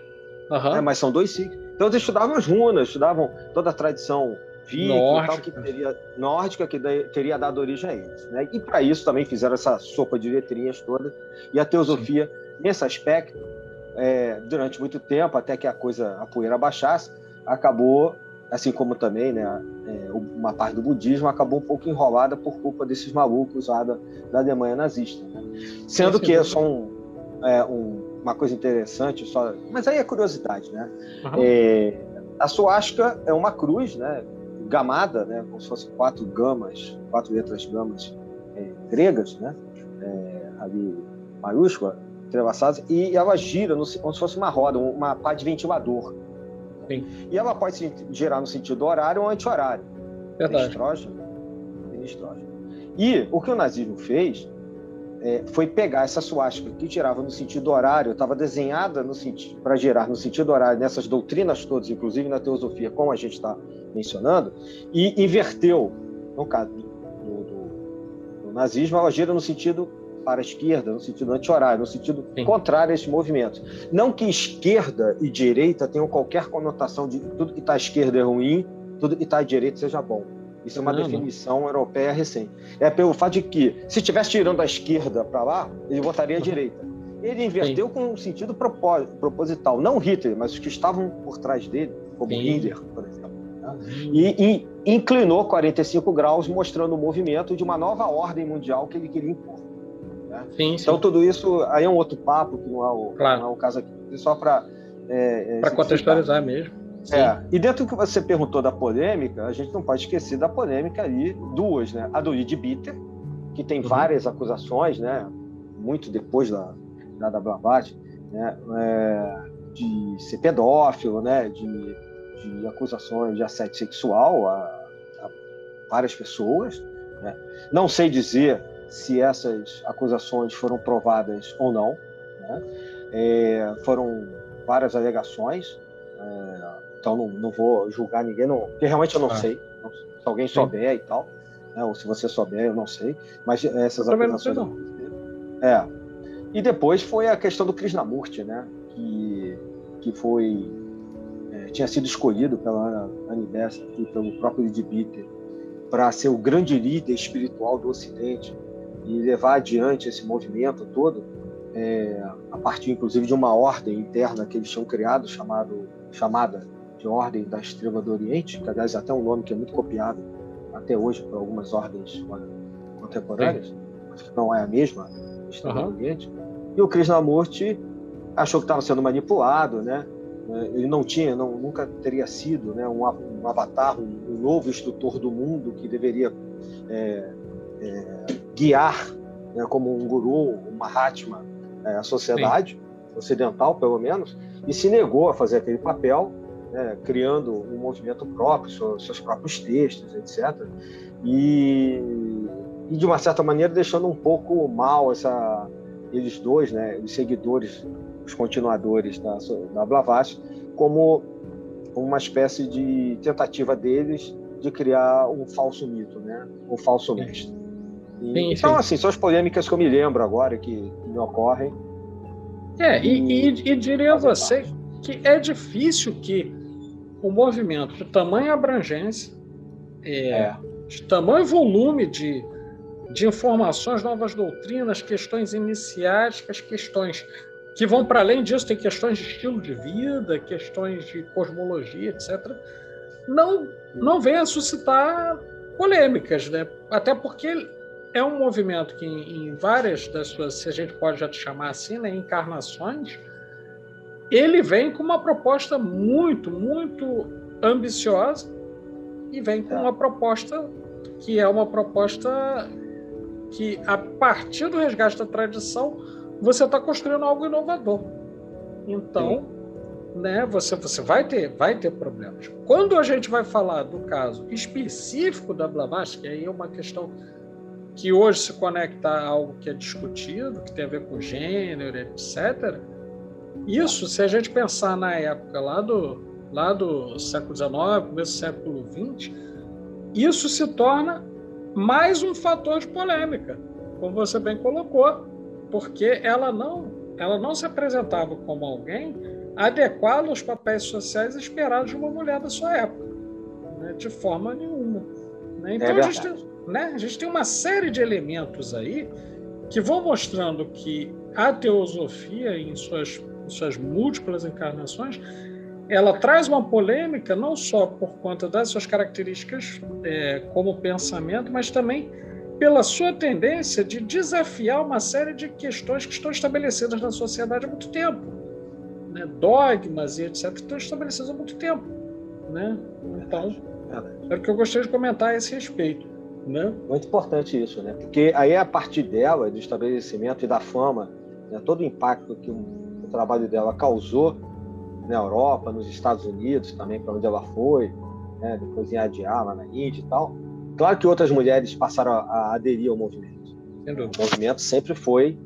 Uhum. É, mas são dois SICs. Então eles estudavam as runas, estudavam toda a tradição nórdica, que teria, nórdica que teria dado origem a eles. Né? E para isso também fizeram essa sopa de letrinhas toda. E a teosofia, Sim. Nesse aspecto, é, durante muito tempo, até que a coisa, a poeira baixasse, acabou, assim como também né, é, uma parte do budismo, acabou um pouco enrolada por culpa desses malucos lá da, da Alemanha nazista. Né? Sendo que é só um, é, um, uma coisa interessante, só, mas aí é curiosidade, né? Uhum. É, a suástica é uma cruz, né? gamada, né, como se fossem quatro gamas, quatro letras gamas é, gregas, né, é, ali maiúscula, entrelaçadas, e ela gira no, como se fosse uma roda, uma pá de ventilador. Sim. E ela pode se girar no sentido horário ou anti-horário. Verdade. Estrógeno, estrógeno. E o que o nazismo fez é, foi pegar essa suástica que girava no sentido horário, estava desenhada para girar no sentido horário nessas doutrinas todas, inclusive na teosofia, como a gente está mencionando, e inverteu, no caso do, do, do, nazismo, ela gira no sentido para a esquerda, no sentido anti-horário, no sentido Sim. contrário a esse movimento. Não que esquerda e direita tenham qualquer conotação de tudo que está à esquerda é ruim, tudo que está à direita seja bom. Isso é uma não, definição não. europeia recente. É pelo fato de que, se estivesse tirando a esquerda para lá, ele votaria à direita. Ele inverteu Sim. com um sentido proposital. Não Hitler, mas os que estavam por trás dele, como Sim. Hitler, por exemplo. Né? E, e, inclinou 45 graus, mostrando o movimento de uma nova ordem mundial que ele queria impor. Né? Sim, então, tudo isso aí é um outro papo, que não é o, claro. não é o caso aqui. Só para. É, é, para contextualizar mesmo. É, e dentro do que você perguntou da polêmica, a gente não pode esquecer da polêmica ali, duas, né? A do Lid Bitter, que tem uhum. várias acusações, né? Muito depois da, da, da Blavatsky, né? É, de ser pedófilo, né? De, de acusações de assédio sexual a, a várias pessoas. Né? Não sei dizer se essas acusações foram provadas ou não. Né? É, foram várias alegações. É, então não, não vou julgar ninguém, não, porque realmente eu não ah. sei. Se alguém souber Sim. e tal, né, ou se você souber, eu não sei. Mas essas acusações. Não É. E depois foi a questão do Krishnamurti, né? Que, que foi. É, tinha sido escolhido pela Anibes e pelo próprio Lidbiter para ser o grande líder espiritual do Ocidente e levar adiante esse movimento todo, é, a partir inclusive de uma ordem interna que eles tinham criado chamado, chamada de Ordem da Estrela do Oriente, que aliás é até um nome que é muito copiado até hoje por algumas ordens contemporâneas, mas que não é a mesma Estrela uhum. do Oriente. E o Krishnamurti achou que estava sendo manipulado, né? Ele não tinha, não, nunca teria sido né, um, um avatar, um, um, novo instrutor do mundo que deveria é, é, guiar né, como um guru, um Mahatma, é, a sociedade Sim. ocidental, pelo menos, e se negou a fazer aquele papel né, criando um movimento próprio, seus próprios textos, etc. E, e, de uma certa maneira deixando um pouco mal essa, eles dois, né, os seguidores, os continuadores da, da Blavatsky, como uma espécie de tentativa deles de criar um falso mito, né, um falso mestre. E, sim, então, sim. assim, são as polêmicas que eu me lembro agora que, me ocorrem. É, e, e, e diria a você que é difícil que o movimento de tamanha abrangência, é, é. de tamanho volume de, de informações, novas doutrinas, questões iniciáticas, questões que vão para além disso, tem questões de estilo de vida, questões de cosmologia, etc. Não, não vem a suscitar polêmicas, né? Até porque é um movimento que, em, em várias das suas, se a gente pode já te chamar assim, né, encarnações, ele vem com uma proposta muito, muito ambiciosa e vem com uma proposta que é uma proposta que, a partir do resgate da tradição, você está construindo algo inovador. Então, né, você, você vai ter, vai ter problemas. Quando a gente vai falar do caso específico da Blavatsky, aí é uma questão que hoje se conecta a algo que é discutido, que tem a ver com gênero, etc isso, se a gente pensar na época lá do, lá do século XIX, começo do século XX, isso se torna mais um fator de polêmica, como você bem colocou, porque ela não, ela não se apresentava como alguém adequado aos papéis sociais esperados de uma mulher da sua época, né? de forma nenhuma. Né? Então é a, gente tem, né? a gente tem uma série de elementos aí que vão mostrando que a teosofia, em suas, em suas múltiplas encarnações, ela traz uma polêmica não só por conta das suas características é, como pensamento, mas também pela sua tendência de desafiar uma série de questões que estão estabelecidas na sociedade há muito tempo. Né? Dogmas e etc. que estão estabelecidos há muito tempo. Né? Então, é o que eu gostaria de comentar a esse respeito. Né? Muito importante isso, né? porque aí a partir dela, do estabelecimento e da fama, né, todo o impacto que o, trabalho dela causou na Europa, nos Estados Unidos também, para onde ela foi, né? depois em Adiá, lá na Índia e tal. Claro que outras mulheres passaram a, aderir ao movimento. O movimento sempre foi,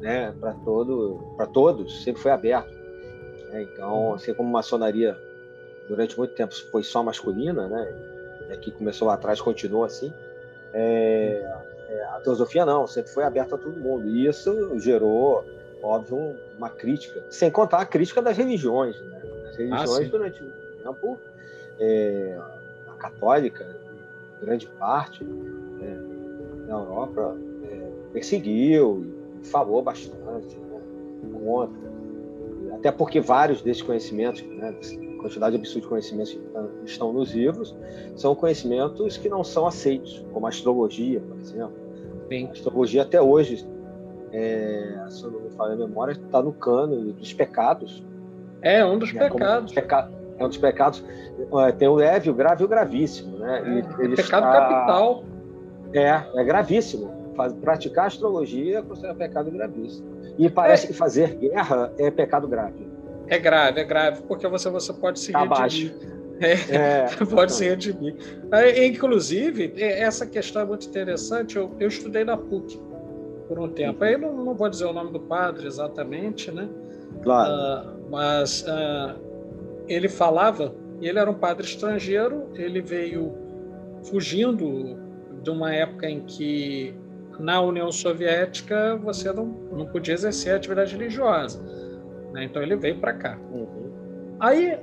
né, para todo, para todos, sempre foi aberto. Né? Então, assim como a maçonaria durante muito tempo foi só masculina, né, e aqui começou lá atrás, continua assim. É, é, a teosofia não, sempre foi aberta a todo mundo. E isso gerou óbvio, uma crítica, sem contar a crítica das religiões. Né? As religiões, ah, durante muito tempo, é, a católica, grande parte é, na Europa, é, perseguiu e falou bastante né, contra. Até porque vários desses conhecimentos, né, quantidade absurda de conhecimentos que estão nos livros, são conhecimentos que não são aceitos, como a astrologia, por exemplo. Sim. A astrologia até hoje é, se eu não me falha a memória, está no cano dos pecados. É, um dos é, pecados. Peca... É um dos pecados. Tem o leve, o grave e o gravíssimo. Né? É, ele pecado está... capital. É, é gravíssimo. Praticar astrologia é considera pecado gravíssimo. E parece é. que fazer guerra é pecado grave. É grave, é grave, porque você, você pode se tá redimir. É, é, pode se redimir. Inclusive, essa questão é muito interessante. Eu, eu estudei na PUC por um tempo. Aí não, não vou dizer o nome do padre exatamente, né? Claro. Uh, mas uh, ele falava, ele era um padre estrangeiro, ele veio fugindo de uma época em que na União Soviética você não, não podia exercer atividade religiosa. Né? Então ele veio para cá. Uhum. Aí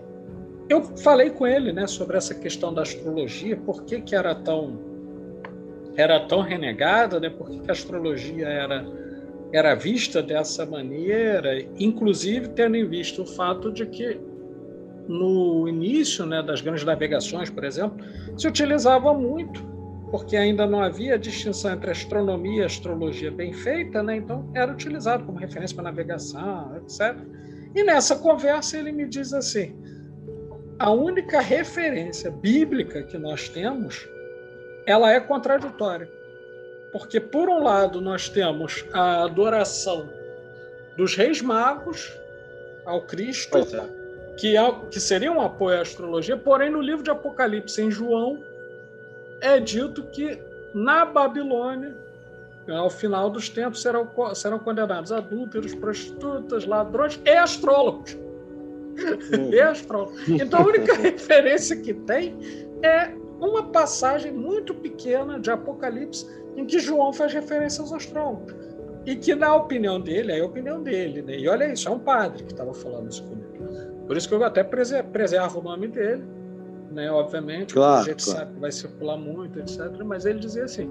eu falei com ele né, sobre essa questão da astrologia, por que, que era tão era tão renegada, né? Por que a astrologia era era vista dessa maneira, inclusive tendo em vista o fato de que no início né, das grandes navegações, por exemplo, se utilizava muito, porque ainda não havia distinção entre astronomia e astrologia bem feita, né? então era utilizado como referência para navegação, etc. E nessa conversa ele me diz assim: a única referência bíblica que nós temos ela é contraditória. Porque, por um lado, nós temos a adoração dos reis magos ao Cristo, é. que, é, que seria um apoio à astrologia, porém, no livro de Apocalipse, em João, é dito que na Babilônia, ao final dos tempos, serão, serão condenados adúlteros, prostitutas, ladrões e astrólogos. Uhum. e astrólogos. Então, a única referência que tem é uma passagem muito pequena de Apocalipse em que João faz referência aos astrólogos. E que, na opinião dele, é a opinião dele. Né? E olha isso, é um padre que estava falando isso comigo. Por isso que eu até preservo o nome dele, né? obviamente, claro, a gente claro. sabe que vai circular muito, etc. Mas ele dizia assim: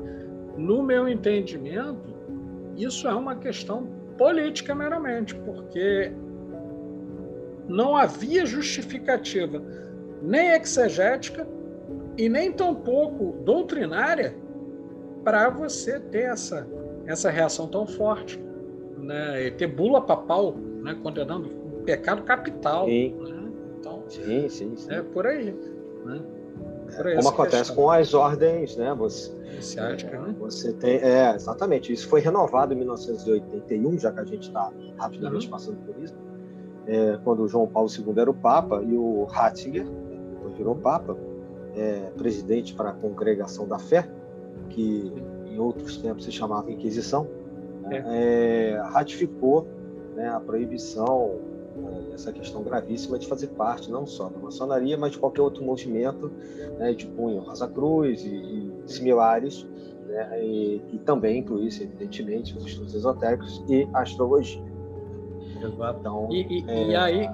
no meu entendimento, isso é uma questão política meramente, porque não havia justificativa nem exegética e nem tampouco doutrinária para você ter essa, essa reação tão forte. Né? E ter bula papal né? condenando um pecado capital. Sim. Né? Então, sim, sim, sim. É por aí. Né? Aí Como acontece questão. com as ordens, né? Você, Iniciática, é, né? Você tem, é, exatamente. Isso foi renovado em 1981, já que a gente está rapidamente uhum. passando por isso. É, quando o João Paulo II era o Papa e o Ratzinger depois virou Papa, é, presidente para a Congregação da Fé, que em outros tempos se chamava Inquisição, né, é. É, ratificou né, a proibição, essa questão gravíssima de fazer parte não só da maçonaria, mas de qualquer outro movimento né, de punho Rosa Cruz e, e similares, né, e, e também incluísse, evidentemente, os estudos esotéricos e a astrologia. Exato. Então, e, é, e aí.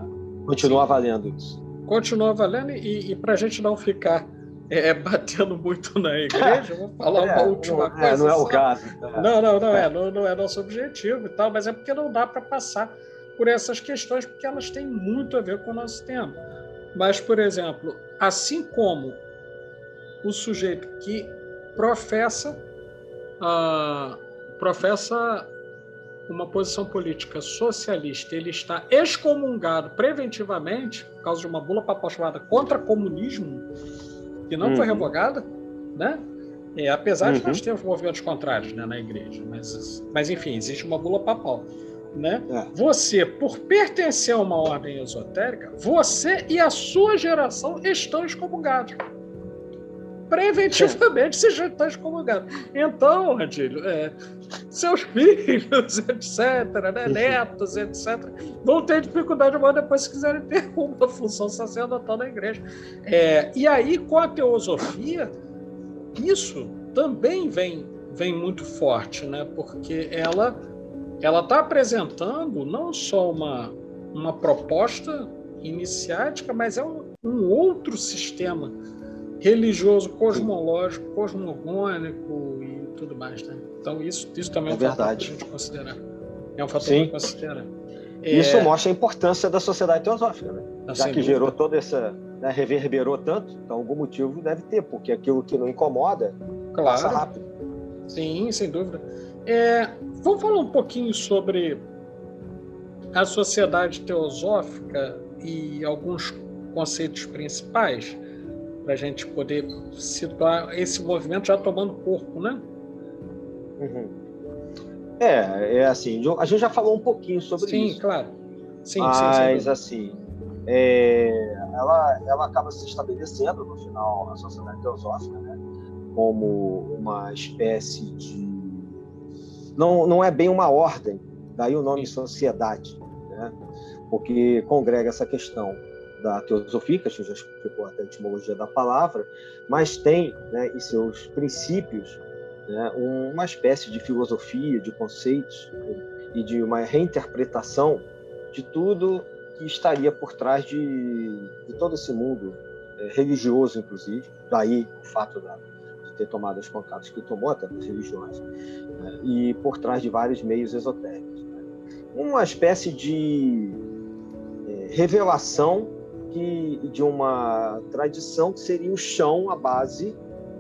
Continua sim, valendo isso. Continua valendo, e, para a gente não ficar é, batendo muito na igreja, vou falar é, uma última não, coisa. É, não é o caso. É. Não, não, não é, não, não é nosso objetivo e tal, mas é porque não dá para passar por essas questões, porque elas têm muito a ver com o nosso tema. Mas, por exemplo, assim como o sujeito que professa, uh, professa uma posição política socialista, ele está excomungado preventivamente por causa de uma bula papal contra comunismo, que não uhum. foi revogada, né? É, apesar uhum. de nós termos movimentos contrários né, na igreja, mas, mas enfim, existe uma bula papal. Né? É. Você, por pertencer a uma ordem esotérica, você e a sua geração estão excomungados. Preventivamente se já estão excomungados. Então, Radilho, é, seus filhos, etc., né, netos, etc., vão ter dificuldade maior depois se quiserem ter uma função sacerdotal na igreja. É, e aí, com a teosofia, isso também vem, vem muito forte, né? porque ela ela está apresentando não só uma, uma proposta iniciática, mas é um, um outro sistema religioso, cosmológico, cosmogônico e tudo mais. Né? Então, isso, isso também é, é um verdade. fator para a gente considerar. É um fator para considerar. Isso é... mostra a importância da sociedade teosófica, né? Ah, Já que dúvida. gerou toda essa. Né, reverberou tanto, então algum motivo deve ter, porque aquilo que não incomoda claro. passa rápido. Sim, sem dúvida. É, vamos falar um pouquinho sobre a sociedade teosófica e alguns conceitos principais para a gente poder situar esse movimento já tomando corpo, né? Uhum. É, é assim, a gente já falou um pouquinho sobre sim, isso. Sim, claro. Sim, mas sim, assim, é, ela, ela acaba se estabelecendo no final a sociedade teosófica, né? Como uma espécie de não, não é bem uma ordem, daí o nome sociedade, né? porque congrega essa questão da teosofia, que a gente já explicou até a etimologia da palavra, mas tem né, em seus princípios né, uma espécie de filosofia, de conceitos e de uma reinterpretação de tudo que estaria por trás de, de todo esse mundo é, religioso, inclusive, daí o fato da, ter tomado as pancadas que tomou, até das religiões, né? e por trás de vários meios esotéricos. Né? Uma espécie de é, revelação que, de uma tradição que seria o chão, a base,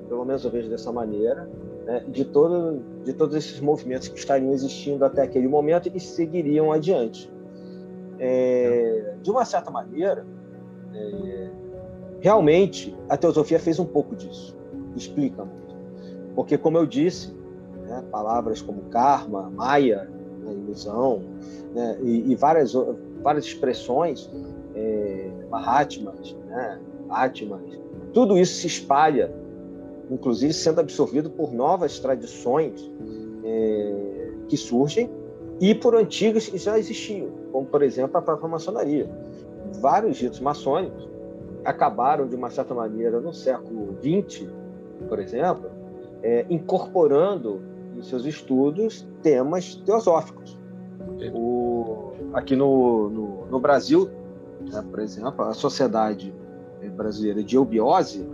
pelo menos eu vejo dessa maneira, né? de, todo, de todos esses movimentos que estariam existindo até aquele momento e seguiriam adiante. É, de uma certa maneira, é, realmente a teosofia fez um pouco disso, explica muito. Porque, como eu disse, né? palavras como karma, maya, né? ilusão, né? e, e, várias, várias expressões, é, mahatmas, né? atmas, tudo isso se espalha, inclusive sendo absorvido por novas tradições é, que surgem e por antigas que já existiam, como, por exemplo, a própria maçonaria. Vários ritos maçônicos acabaram, de uma certa maneira, no século XX, por exemplo, é, incorporando nos seus estudos temas teosóficos. O, aqui no, no, no Brasil, né, por exemplo, a Sociedade Brasileira de Eubiose,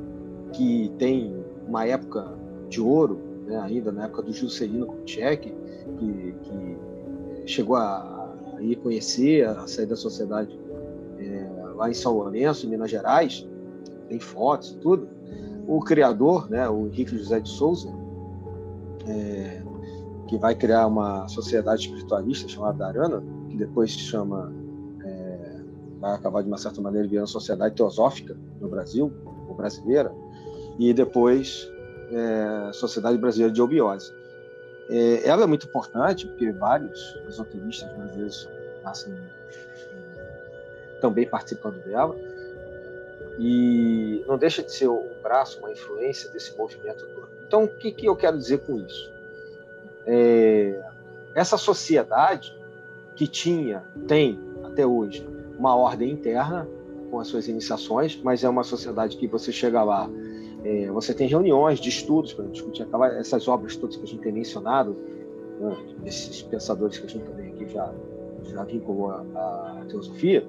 que tem uma época de ouro, né, ainda na época do Juscelino Kubitschek, que, que chegou a, a ir conhecer, a sair da sociedade é, lá em São Lourenço, em Minas Gerais, tem fotos e tudo. O criador, né, o Henrique José de Souza, é, que vai criar uma sociedade espiritualista chamada Arana, que depois se chama, é, vai acabar de uma certa maneira virando sociedade teosófica no Brasil, ou brasileira, e depois é, Sociedade Brasileira de Obiose. É, ela é muito importante porque vários esoteristas brasileiros nascem também participando dela e não deixa de ser um braço, uma influência desse movimento todo. Então, o que, que eu quero dizer com isso? É, essa sociedade que tinha, tem até hoje, uma ordem interna com as suas iniciações, mas é uma sociedade que você chega lá é, você tem reuniões de estudos para discutir aquela, essas obras todas que a gente tem mencionado, né, esses pensadores que a gente também aqui já, já vinculou a, a teosofia.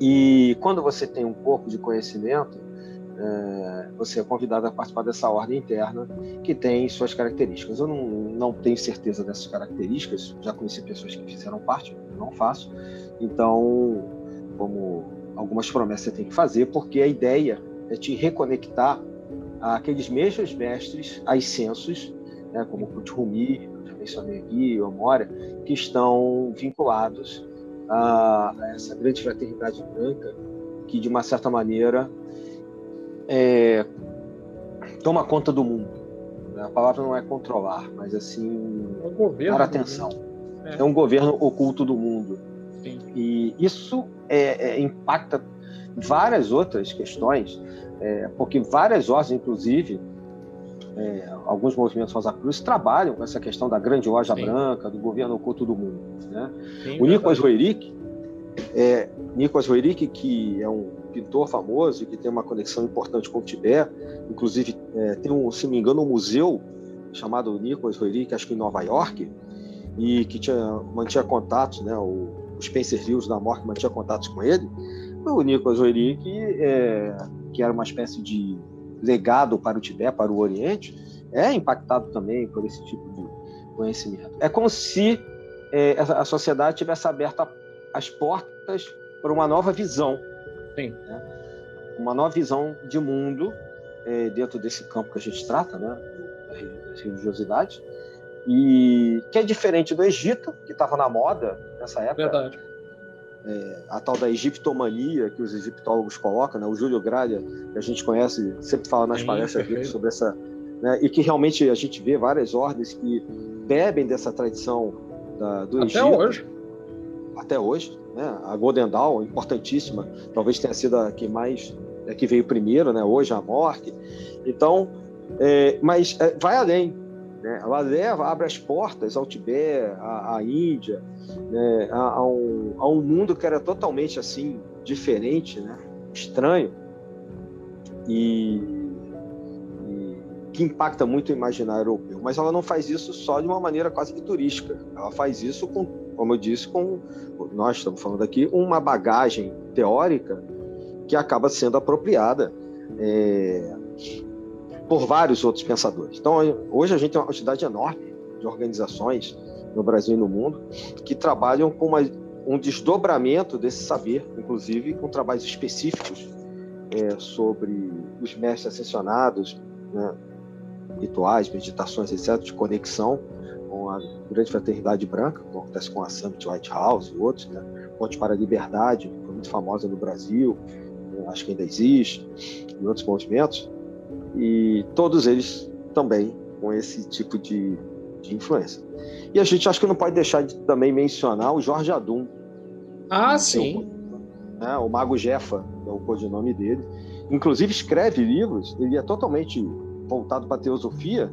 E quando você tem um pouco de conhecimento, é, você é convidado a participar dessa ordem interna que tem suas características. Eu não, não tenho certeza dessas características, já conheci pessoas que fizeram parte, não faço. Então, como algumas promessas você tem que fazer, porque a ideia é te reconectar àqueles mesmos mestres, a censos, né, como o mencionei aqui, o Amora, que estão vinculados a, a essa grande fraternidade branca que, de uma certa maneira, é, toma conta do mundo. A palavra não é controlar, mas assim é um governo dar atenção. É. é. um governo oculto do mundo. Sim. E isso é, é, impacta várias outras questões, é, porque várias ordens, inclusive, é, alguns movimentos Rosa Cruz trabalham com essa questão da grande loja Sim. branca, do governo oculto do mundo. Né? Sim, o Nicolas Roerich, é, Nicolas Roerich, que é um pintor famoso e que tem uma conexão importante com o Tibete. Inclusive, é, tem, um, se não me engano, um museu chamado Nicholas Roerich, acho que em Nova York, e que tinha, mantinha contatos, né, o, o Spencer Lewis da Morte mantinha contatos com ele. O Nicholas Roerich, é, que era uma espécie de legado para o Tibete, para o Oriente, é impactado também por esse tipo de conhecimento. É como se é, a sociedade tivesse aberto as portas para uma nova visão Sim. Né? Uma nova visão de mundo é, dentro desse campo que a gente trata, né? das religiosidades, e que é diferente do Egito, que estava na moda nessa época. Verdade. É, a tal da egiptomania que os egiptólogos colocam, né? o Júlio Gralha, que a gente conhece, sempre fala nas Sim, palestras dele sobre essa. Né? E que realmente a gente vê várias ordens que bebem dessa tradição da, do Até Egito. Até hoje. Até hoje né? A Golden Dawn, importantíssima, talvez tenha sido a que mais é, que veio primeiro, né? Hoje a Morte. Então, é, mas é, vai além. Né? Ela leva, abre as portas ao Tibete, à, à Índia, né? a, a, um, a um mundo que era totalmente assim diferente, né? Estranho e, e que impacta muito o imaginário europeu. Mas ela não faz isso só de uma maneira quase que turística. Ela faz isso com como eu disse, com nós estamos falando aqui, uma bagagem teórica que acaba sendo apropriada é, por vários outros pensadores. Então, hoje a gente tem uma quantidade enorme de organizações no Brasil e no mundo que trabalham com uma, um desdobramento desse saber, inclusive com trabalhos específicos é, sobre os mestres ascensionados, né, rituais, meditações, etc., de conexão com a grande fraternidade branca, como acontece com a Summit White House e outros, né? Ponte para a Liberdade, muito famosa no Brasil, né? acho que ainda existe, e outros movimentos, e todos eles também com esse tipo de, de influência. E a gente acho que não pode deixar de também mencionar o Jorge Adum. Ah, sim. né, o Mago Jefa, é o codinome dele. Inclusive escreve livros, ele é totalmente voltado para a teosofia,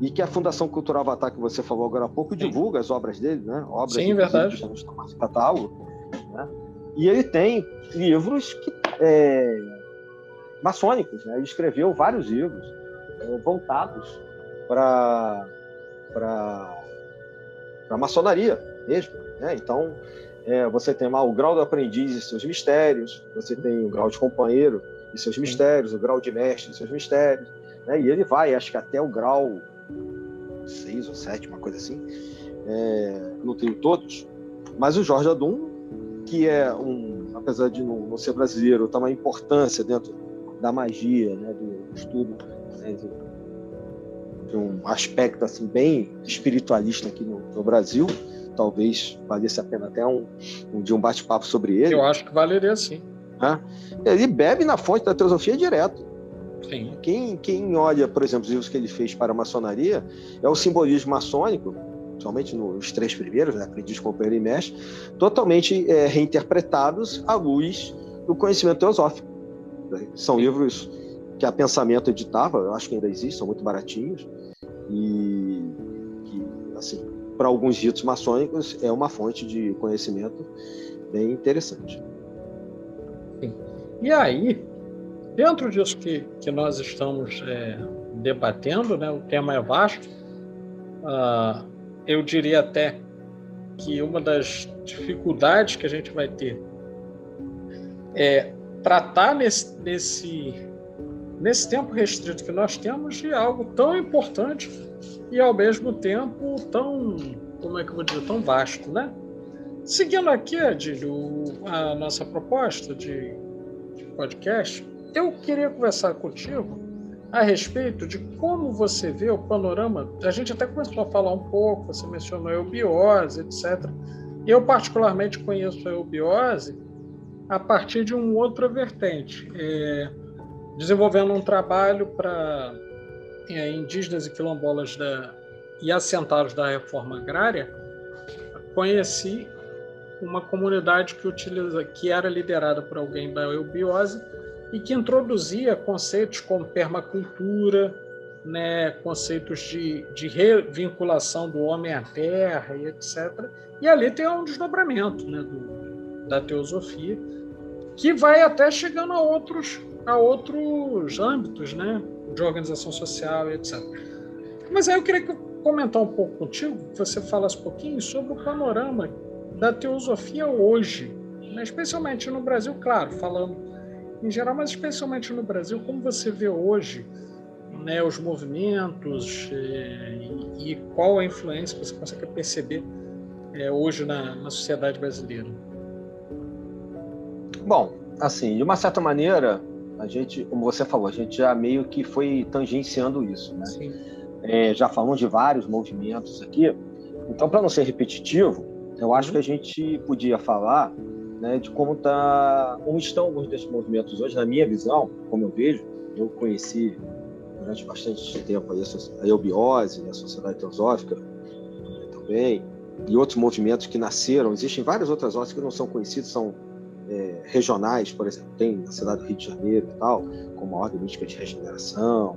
e que a Fundação Cultural Avatar, que você falou agora há pouco, divulga as obras dele, né? Obras Sim, verdade. Estão no catálogo. Né? E ele tem livros que, é, maçônicos, né? Ele escreveu vários livros é, voltados para a maçonaria mesmo. Né? Então, é, você tem lá o grau do aprendiz e seus mistérios, você tem o grau de companheiro e seus mistérios, o grau de mestre e seus mistérios. Né? E ele vai, acho que até o grau seis ou sete, uma coisa assim. É, não tenho todos, mas o Jorge Adum, que é um, apesar de não, não ser brasileiro, tem uma importância dentro da magia, né, do estudo, né, de, de, um aspecto assim bem espiritualista aqui no, no Brasil. Talvez valesse a pena até um, um dia um bate-papo sobre ele. Eu acho que valeria sim. Né? Ele bebe na fonte da teosofia direto. Sim. Quem, quem olha, por exemplo, os livros que ele fez para a maçonaria, é o simbolismo maçônico, somente nos três primeiros, né, Aprendiz, Companheiro e Mestre, totalmente é, reinterpretados à luz do conhecimento teosófico. São livros que a Pensamento editava, eu acho que ainda existem, são muito baratinhos, e que, assim, para alguns ritos maçônicos, é uma fonte de conhecimento bem interessante. Sim. E aí, dentro disso que, que nós estamos é, debatendo, né, o tema é vasto, uh, eu diria até que uma das dificuldades que a gente vai ter é tratar nesse, nesse, nesse tempo restrito que nós temos de algo tão importante e ao mesmo tempo tão, como é que eu vou dizer, tão vasto, né? Seguindo aqui, Adílio, a nossa proposta de, de podcast, eu queria conversar contigo a respeito de como você vê o panorama. A gente até começou a falar um pouco, você mencionou a eubiose, etc. Eu, particularmente, conheço a eubiose a partir de um outro vertente, é, desenvolvendo um trabalho para é, indígenas e quilombolas da, e assentados da reforma agrária, conheci uma comunidade que utiliza, que era liderada por alguém da eubiose e que introduzia conceitos como permacultura, né, conceitos de, de revinculação do homem à terra e etc. E ali tem um desdobramento né, do, da teosofia que vai até chegando a outros, a outros âmbitos né, de organização social e etc. Mas aí eu queria comentar um pouco contigo, que você falasse um pouquinho sobre o panorama da teosofia hoje, né, especialmente no Brasil, claro, falando em geral, mas especialmente no Brasil, como você vê hoje né, os movimentos é, e, e, qual a influência que você consegue perceber é, hoje na, na sociedade brasileira? Bom, assim, de uma certa maneira, a gente, como você falou, a gente já meio que foi tangenciando isso, né? É, já falamos de vários movimentos aqui. Então, para não ser repetitivo, eu acho que a gente podia falar né, de como, tá, como estão alguns desses movimentos hoje, na minha visão, como eu vejo, eu conheci durante bastante tempo a eubiose, a Sociedade Teosófica também, e outros movimentos que nasceram. Existem várias outras ordens que não são conhecidas, são é, regionais, por exemplo, tem na cidade do Rio de Janeiro e tal, como a Ordem Mística de Regeneração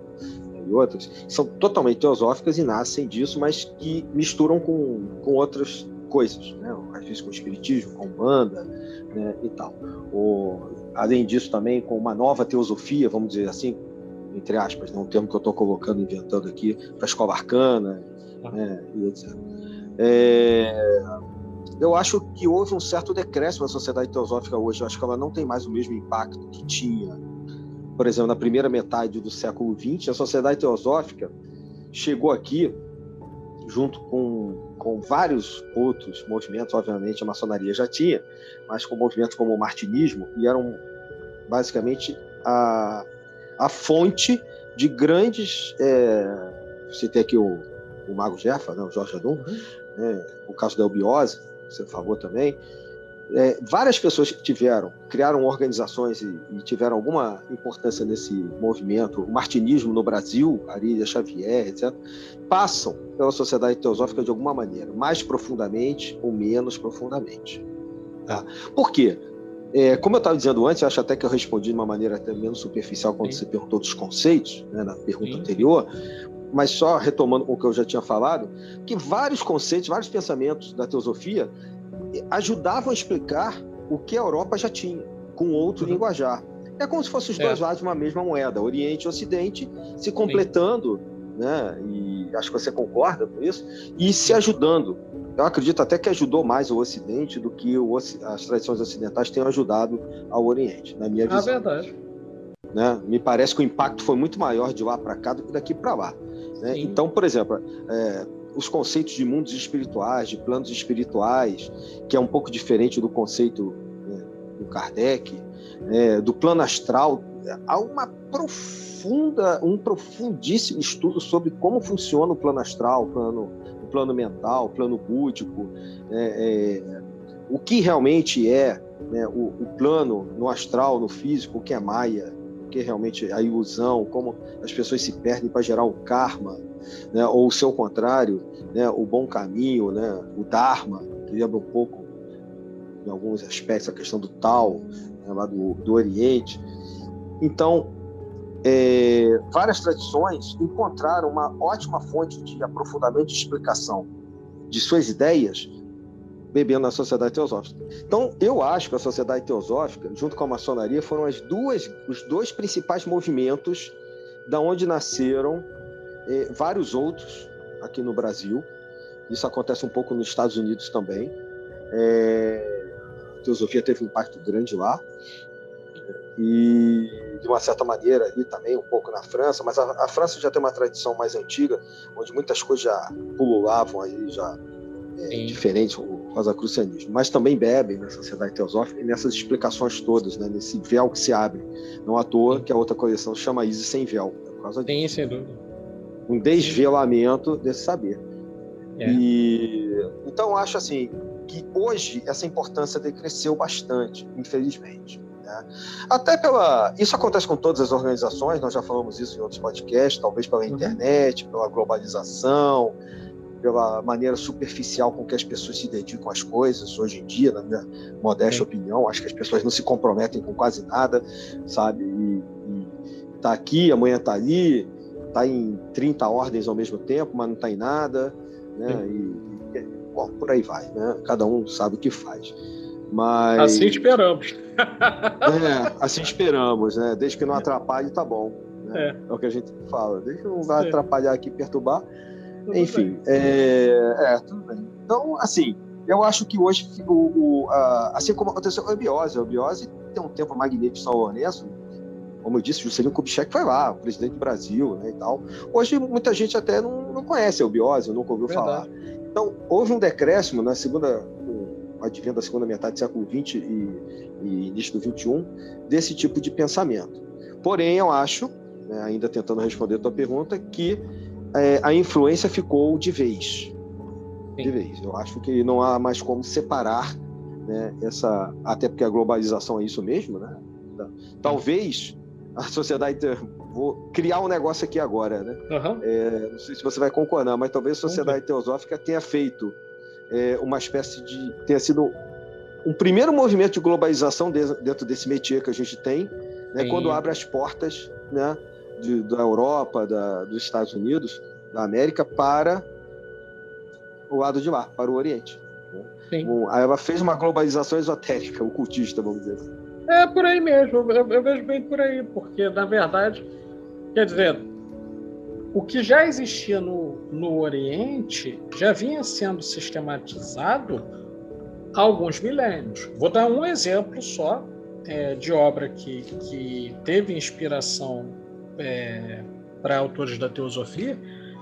né, e outras, são totalmente teosóficas e nascem disso, mas que misturam com, com outras coisas, né? às vezes com espiritismo, com banda né? e tal. O, além disso, também com uma nova teosofia, vamos dizer assim, entre aspas, né? um termo que eu estou colocando, inventando aqui, para a escola arcana né? e etc. É, eu acho que houve um certo decréscimo na sociedade teosófica hoje. Eu acho que ela não tem mais o mesmo impacto que tinha, por exemplo, na primeira metade do século XX. A sociedade teosófica chegou aqui junto com com vários outros movimentos, obviamente a maçonaria já tinha, mas com movimentos como o martinismo, e eram basicamente a, a fonte de grandes. É, citei aqui o, o Mago Jeffa, né, o Jorge Adum, uhum. né, o caso da Eubiose, você falou também, é, várias pessoas que tiveram, criaram organizações e, e, tiveram alguma importância nesse movimento, o martinismo no Brasil, Arília Xavier, etc., passam pela sociedade teosófica de alguma maneira, mais profundamente ou menos profundamente. Tá? Por quê? É, como eu estava dizendo antes, acho até que eu respondi de uma maneira até menos superficial quando Sim. você perguntou dos conceitos, né, na pergunta Sim. anterior, mas só retomando com o que eu já tinha falado, que vários conceitos, vários pensamentos da teosofia ajudavam a explicar o que a Europa já tinha, com outro uhum. linguajar. É como se fossem os dois é. lados de uma mesma moeda, Oriente e Ocidente, se completando, Sim. né? E acho que você concorda com isso, e se ajudando. Eu acredito até que ajudou mais o Ocidente do que o, as tradições ocidentais tenham ajudado ao Oriente, na minha visão. É verdade. Né? Me parece que o impacto foi muito maior de lá para cá do que daqui para lá. Né? Então, por exemplo, é, os conceitos de mundos espirituais, de planos espirituais, que é um pouco diferente do conceito né, do Kardec, né, do plano astral. Há uma profunda, um profundíssimo estudo sobre como funciona o plano astral, o plano, o plano mental, o plano búdico, né, é, o que realmente é né, o, o plano no astral, no físico, o que é Maia, que realmente a ilusão, como as pessoas se perdem para gerar o karma, né? ou o seu contrário, né? o bom caminho, né? o Dharma, que lembra um pouco, em alguns aspectos, a questão do Tal, né? lá do, do Oriente. Então, é, várias tradições encontraram uma ótima fonte de aprofundamento e explicação de suas ideias bebendo na sociedade teosófica. Então, eu acho que a sociedade teosófica, junto com a maçonaria, foram as duas, os dois principais movimentos da onde nasceram eh, vários outros aqui no Brasil. Isso acontece um pouco nos Estados Unidos também. É, a teosofia teve um impacto grande lá. E, de uma certa maneira, ali também, um pouco na França, mas a, a França já tem uma tradição mais antiga, onde muitas coisas já pululavam aí, já é, diferentes, o rosacrucianismo. Mas também bebem na sociedade teosófica e nessas explicações todas, né, nesse véu que se abre. Não à toa que a outra coleção chama Isis sem véu, é por causa disso. Sim, sem dúvida. Um desvelamento desse saber. É. E, então, acho assim que hoje essa importância decresceu bastante, infelizmente. Né? Até pela. Isso acontece com todas as organizações, nós já falamos isso em outros podcasts, talvez pela uhum. internet, pela globalização, pela maneira superficial com que as pessoas se dedicam às coisas hoje em dia, na minha modesta opinião. Acho que as pessoas não se comprometem com quase nada, sabe? E, e tá aqui, amanhã tá ali, tá em 30 ordens ao mesmo tempo, mas não tá em nada, né? E, e, bom, por aí vai, né? Cada um sabe o que faz. Mas... Assim esperamos. é, assim esperamos, né? Desde que não atrapalhe, tá bom. Né? É. é. o que a gente fala. Desde que não vai atrapalhar aqui, perturbar. Enfim, é, é, tudo bem. Então, assim, eu acho que hoje, o, o a, assim como aconteceu com a Biose, a Biose tem um tempo magnífico em São Lourenço, como eu disse, Juscelino Kubitschek foi lá, o presidente do Brasil, né, e tal. Hoje muita gente até não, não conhece a Biose, nunca ouviu Verdade. falar. Então, houve um decréscimo na segunda, advento da segunda metade do século XX e, e início do XXI, desse tipo de pensamento. Porém, eu acho, né, ainda tentando responder a tua pergunta, que é, a influência ficou de vez. Sim. De vez. Eu acho que não há mais como separar né, essa. Até porque a globalização é isso mesmo, né? Talvez a sociedade. Vou criar um negócio aqui agora, né? Uhum. É, não sei se você vai concordar, mas talvez a sociedade teosófica tenha feito é, uma espécie de. tenha sido um primeiro movimento de globalização dentro desse métier que a gente tem, né, quando abre as portas né, de, da Europa, da, dos Estados Unidos, da América, para o lado de lá, para o Oriente. Né? Um, ela fez uma globalização esotérica, ocultista, vamos dizer assim. É por aí mesmo, eu, eu vejo bem por aí, porque, na verdade, quer dizer, o que já existia no, no Oriente já vinha sendo sistematizado há alguns milênios. Vou dar um exemplo só é, de obra que, que teve inspiração é, para autores da teosofia,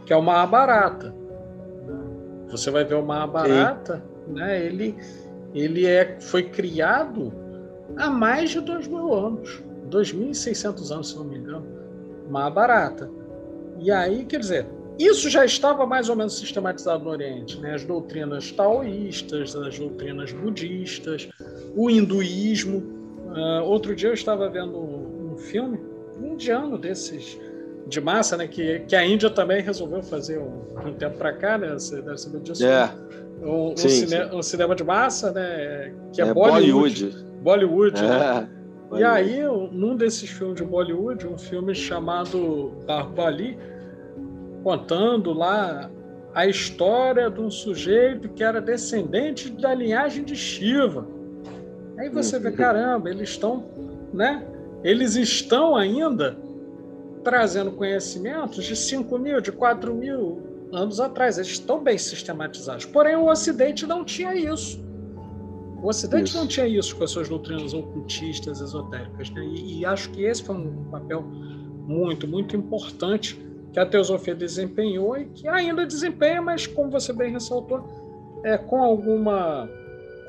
que é o Mahabharata. Você vai ver o Mahabharata, né, ele, ele é, foi criado há mais de dois mil anos, 2.600 anos, se não me engano, Mahabharata. E aí, quer dizer, isso já estava mais ou menos sistematizado no Oriente, né? As doutrinas taoístas, as doutrinas budistas, o hinduísmo. Uh, outro dia eu estava vendo um filme indiano desses de massa, né? Que, que a Índia também resolveu fazer um, um tempo para cá, né? Você deve saber disso. É. Um, um, sim, cine, sim. um, cinema de massa, né? Que é, é Bollywood. Bollywood. Bollywood é. né? E aí, num desses filmes de Bollywood, um filme chamado Barbali, contando lá a história de um sujeito que era descendente da linhagem de Shiva. Aí você vê, uhum. caramba, eles estão, né? Eles estão ainda trazendo conhecimentos de 5 mil, de 4 mil anos atrás. Eles estão bem sistematizados. Porém, o Ocidente não tinha isso. O Ocidente isso. não tinha isso com as suas doutrinas ocultistas, esotéricas. Né? E, e, acho que esse foi um papel muito, muito importante que a teosofia desempenhou e que ainda desempenha, mas como você bem ressaltou, é, com alguma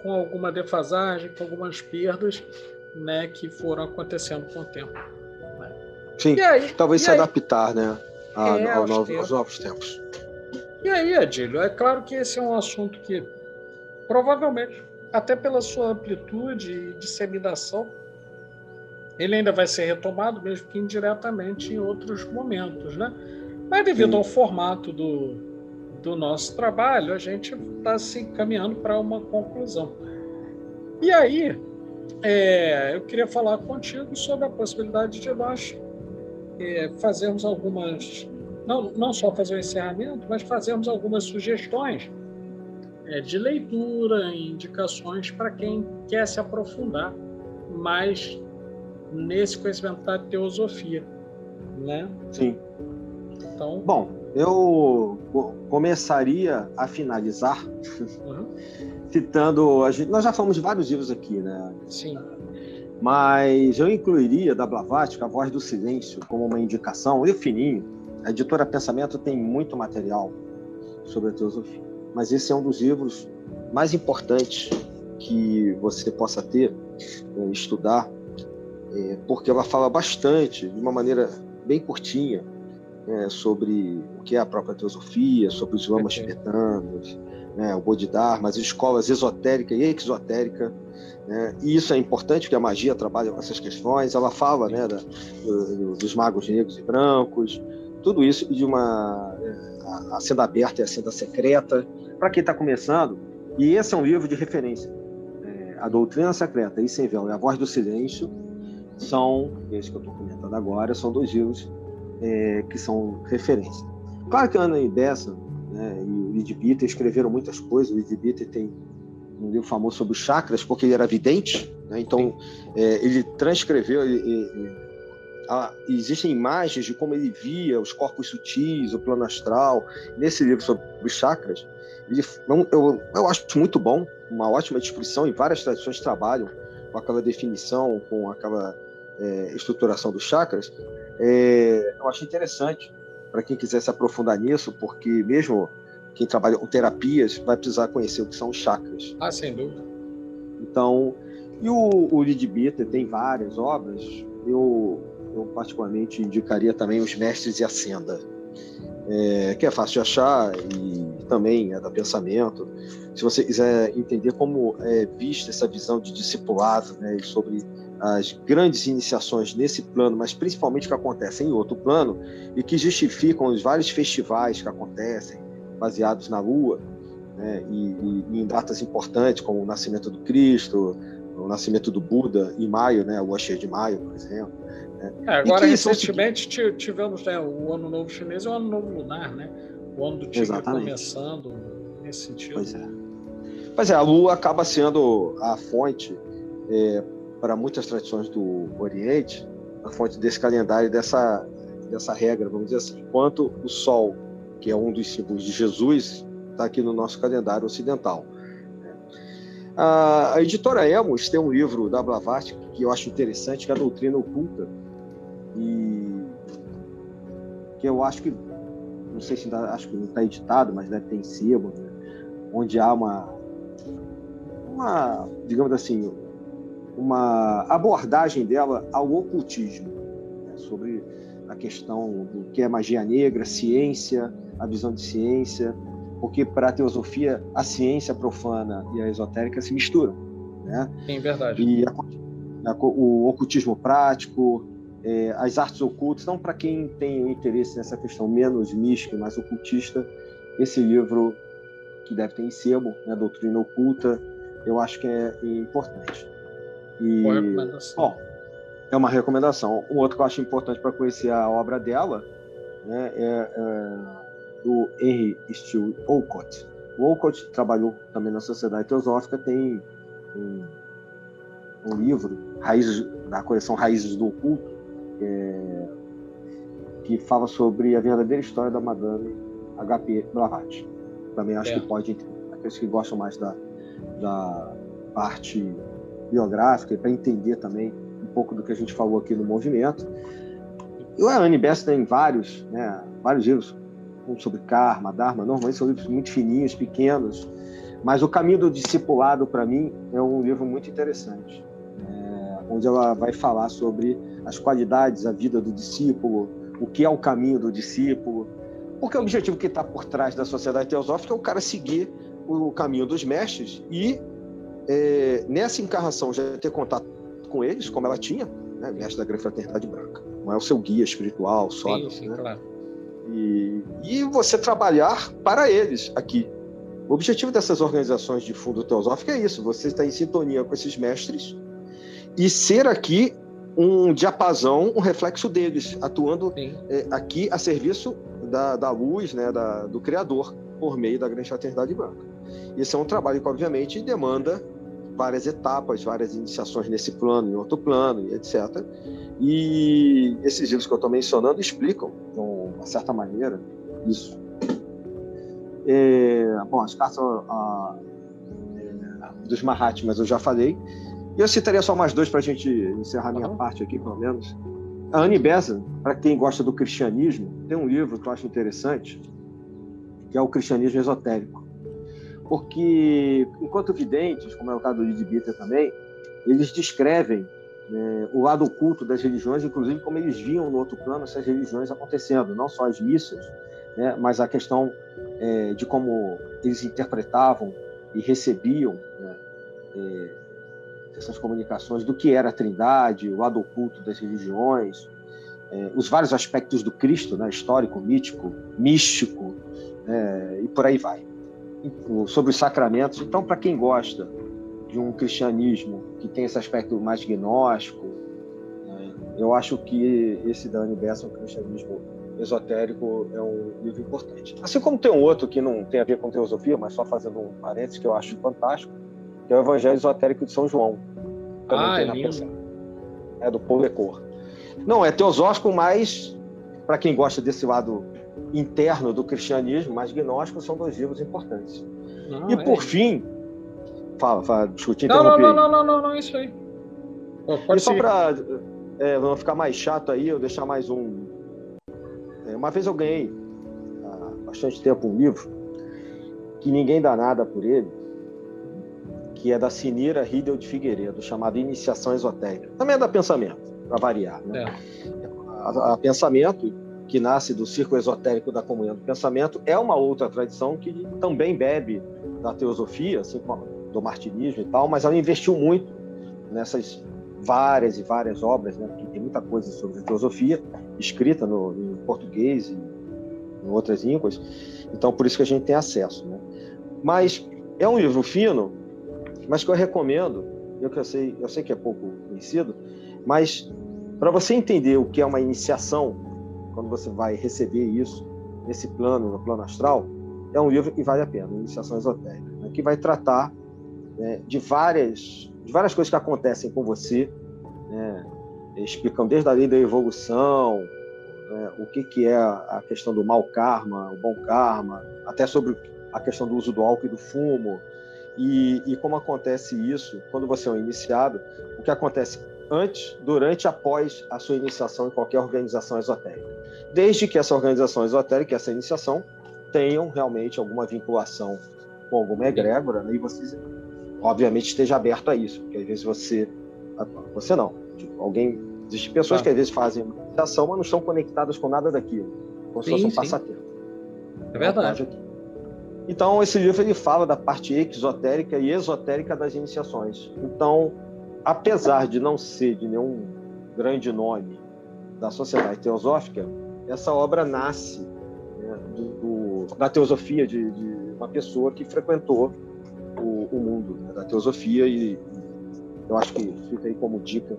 com alguma defasagem, com algumas perdas né, que foram acontecendo com o tempo. Né? Sim, aí, talvez se aí, adaptar né, a, é, ao novo, aos novos tempos. E aí, Adílio, é claro que esse é um assunto que provavelmente até pela sua amplitude e disseminação, ele ainda vai ser retomado, mesmo que indiretamente em outros momentos, né? Mas devido Sim. ao formato do, do nosso trabalho, a gente está se encaminhando para uma conclusão. E aí, é, eu queria falar contigo sobre a possibilidade de nós é, fazermos algumas, não, não só fazer o encerramento, mas fazermos algumas sugestões é, de leitura, indicações para quem quer se aprofundar mais nesse conhecimento da teosofia, né? Sim. Então, bom, eu começaria a finalizar uhum. Citando a gente, nós já falamos de vários livros aqui, né? Sim. Mas eu incluiria da Blavatsky a Voz do Silêncio como uma indicação, e fininho. A editora Pensamento tem muito material sobre a teosofia, mas esse é um dos livros mais importantes que você possa ter, é, estudar, é, porque ela fala bastante, de uma maneira bem curtinha, é, sobre o que é a própria teosofia, sobre os lamas tibetanos, né, o Bodhidharma, as escolas esotérica e exotérica. Né, e isso é importante, porque a magia trabalha com essas questões. Ela fala né, da, do, dos magos negros e brancos, tudo isso de uma a, a senda aberta e a senda secreta. Para quem está começando, e esse é um livro de referência. É, a Doutrina Secreta e Sem Véu e A Voz do Silêncio são, esse que eu estou comentando agora, são dois livros é, que são referência. Claro que a Ana Bessa né, e o Bitter escreveram muitas coisas. O Bitter tem um livro famoso sobre os chakras, porque ele era vidente, né, então é, ele transcreveu. Ele, ele, a, existem imagens de como ele via os corpos sutis, o plano astral. Nesse livro sobre os chakras, ele, eu, eu acho muito bom, uma ótima descrição, e várias tradições trabalham com aquela definição, com aquela é, estruturação dos chakras, é, eu acho interessante para quem quiser se aprofundar nisso, porque mesmo quem trabalha com terapias vai precisar conhecer o que são os chakras. Ah, sem dúvida. Então, e o, o Lid Bitter tem várias obras, eu, eu particularmente indicaria também Os Mestres e a Senda, é, que é fácil de achar e também é da pensamento. Se você quiser entender como é vista essa visão de discipulado né, sobre as grandes iniciações nesse plano, mas principalmente que acontecem em outro plano e que justificam os vários festivais que acontecem baseados na Lua né, e, e, em datas importantes como o nascimento do Cristo, o nascimento do Buda em maio, né, o Oxê de maio, por exemplo. Né. É, agora, recentemente, tivemos né, o Ano Novo Chinês e o Ano Novo Lunar, né? o ano do Tigre começando nesse sentido. Pois é. Pois é, a Lua acaba sendo a fonte é, para muitas tradições do Oriente, a fonte desse calendário, dessa, dessa regra, vamos dizer assim. Enquanto o Sol, que é um dos símbolos de Jesus, está aqui no nosso calendário ocidental. A, editora Emos tem um livro da Blavatsky que eu acho interessante, que é a Doutrina Oculta, e que eu acho que, não sei se ainda, acho que não está editado, mas deve ter em sebo, né? onde há uma, uma, digamos assim, uma abordagem dela ao ocultismo, né, sobre a questão do que é magia negra, ciência, a visão de ciência, porque para a teosofia a ciência profana e a esotérica se misturam, né? Sim, verdade. E a, a, o ocultismo prático, é, as artes ocultas, então para quem tem interesse nessa questão menos mística, mais ocultista, esse livro que deve ter em sebo, né, Doutrina Oculta, eu acho que é importante. E, Boa recomendação. Bom, é uma recomendação. Um outro que eu acho importante para conhecer a obra dela né, é, é do Henry Steele Olcott. O Olcott trabalhou também na Sociedade Teosófica, tem um, um livro, Raízes, da coleção Raízes do Oculto, é, que fala sobre a verdadeira história da Madame H.P. Blavatsky. Também acho é. que pode, aqueles que gostam mais da, da parte biográfica e para entender também um pouco do que a gente falou aqui no movimento. E o Anne Bess tem vários, né, vários livros sobre karma, dharma, normalmente são livros muito fininhos, pequenos, mas o Caminho do Discipulado, para mim, é um livro muito interessante, é, onde ela vai falar sobre as qualidades, a vida do discípulo, o que é o caminho do discípulo, porque o objetivo que está por trás da sociedade teosófica é o cara seguir o caminho dos mestres e é, nessa encarnação já ter contato com eles, como ela tinha, né, mestre da Grande Fraternidade Branca. Não é o seu guia espiritual só. Sim, sim, né? claro. E, e você trabalhar para eles aqui. O objetivo dessas organizações de fundo teosófico é isso: você está em sintonia com esses mestres e ser aqui um diapasão, um reflexo deles, atuando é, aqui a serviço da, da luz, né, da, do Criador, por meio da Grande Fraternidade Branca. Esse é um trabalho que, obviamente, demanda várias etapas, várias iniciações nesse plano, em outro plano, etc. E esses livros que eu estou mencionando explicam, de uma certa maneira, isso. É, bom, as cartas a, é, dos Mahatmas eu já falei. E eu citaria só mais dois para a gente encerrar minha uhum. parte aqui, pelo menos. A Annie Besant, para quem gosta do cristianismo, tem um livro que eu acho interessante, que é o Cristianismo Esotérico. Porque, enquanto videntes, como é o caso do Lidbiter também, eles descrevem né, o lado oculto das religiões, inclusive como eles viam no outro plano essas religiões acontecendo, não só as missas, né, mas a questão é, de como eles interpretavam e recebiam né, é, essas comunicações do que era a Trindade, o lado oculto das religiões, é, os vários aspectos do Cristo, né, histórico, mítico, místico, é, e por aí vai. Sobre os sacramentos. Então, para quem gosta de um cristianismo que tem esse aspecto mais gnóstico, né, eu acho que esse da Bessa, um cristianismo esotérico, é um livro importante. Assim como tem um outro que não tem a ver com teosofia, mas só fazendo um parênteses que eu acho fantástico, que é o Evangelho Esotérico de São João. Também ah, é lindo. É do Paul Lecor. Não, é teosófico, mas para quem gosta desse lado interno do cristianismo, mais gnóstico, são dois livros importantes. Não, e é. por fim, fala, fala, discutir, não, não, não, não, não, não, não, isso aí. pode e só para é, não ficar mais chato aí, eu deixar mais um. É, uma vez eu ganhei há bastante tempo um livro que ninguém dá nada por ele, que é da Sinira Riedel de Figueiredo, chamado Iniciação Esotérica. Também é da Pensamento, para variar. Né? É. A, a, Pensamento, que nasce do círculo esotérico da comunhão do pensamento, é uma outra tradição que também bebe da teosofia, assim do martinismo e tal, mas ela investiu muito nessas várias e várias obras, né? Porque tem muita coisa sobre teosofia escrita no, português e em outras línguas. Então, por isso que a gente tem acesso, né? Mas é um livro fino, mas que eu recomendo, eu que eu sei, eu sei que é pouco conhecido, mas para você entender o que é uma iniciação, quando você vai receber isso nesse plano, no plano astral, é um livro que vale a pena, Iniciação Esotérica, né, que vai tratar né, de várias de várias coisas que acontecem com você, né, explicando desde a lei da evolução, né, o que, que é a questão do mau karma, o bom karma, até sobre a questão do uso do álcool e do fumo, e, e como acontece isso quando você é um iniciado, o que acontece antes, durante e após a sua iniciação em qualquer organização esotérica. Desde que essa organização esotérica, essa iniciação, tenham realmente alguma vinculação com alguma egrégora, né? e você, obviamente, esteja aberto a isso, porque às vezes você. Você não. Tipo, alguém. Existem pessoas ah. que às vezes fazem iniciação, mas não estão conectadas com nada daquilo, como sim, se fosse um passatempo. É verdade. Então, esse livro ele fala da parte exotérica e esotérica das iniciações. Então, apesar de não ser de nenhum grande nome da sociedade teosófica, essa obra nasce né, do, do, da teosofia de, de, uma pessoa que frequentou o, o mundo né, da teosofia e eu acho que fica aí como dica,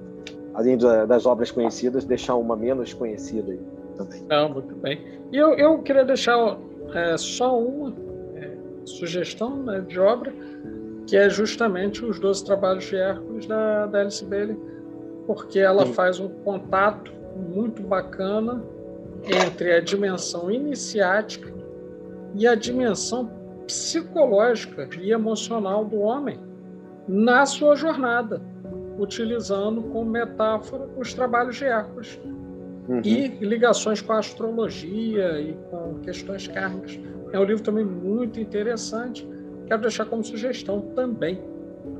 além das obras conhecidas, deixar uma menos conhecida aí também. Não, muito bem. E eu, eu queria deixar é, só uma sugestão né, de obra, que é justamente os 12 trabalhos de Hércules da, da Alice Bailey, porque ela Sim. faz um contato muito bacana entre a dimensão iniciática e a dimensão psicológica e emocional do homem na sua jornada, utilizando como metáfora os trabalhos de Hércules uhum. e ligações com a astrologia e com questões kármicas. É um livro também muito interessante. Quero deixar como sugestão também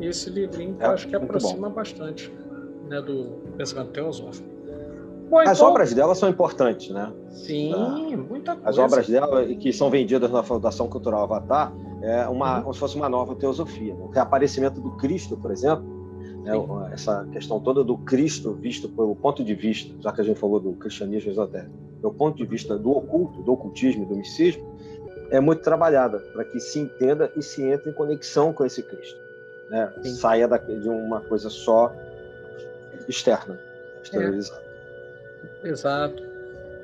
esse livrinho, que é, eu acho que aproxima bastante né, do pensamento teosófico. Bom, As então... obras dela são importantes, né? Sim, ah, muita coisa. As obras dela, que são vendidas na Fundação Cultural Avatar, é uma, uhum. como se fosse uma nova teosofia. Né? O reaparecimento do Cristo, por exemplo, né? essa questão toda do Cristo visto pelo ponto de vista, já que a gente falou do cristianismo esotérico, do ponto de vista do oculto, do ocultismo e do misticismo, é muito trabalhada para que se entenda e se entre em conexão com esse Cristo. Né? Saia de uma coisa só externa, exteriorizada. É. Exato.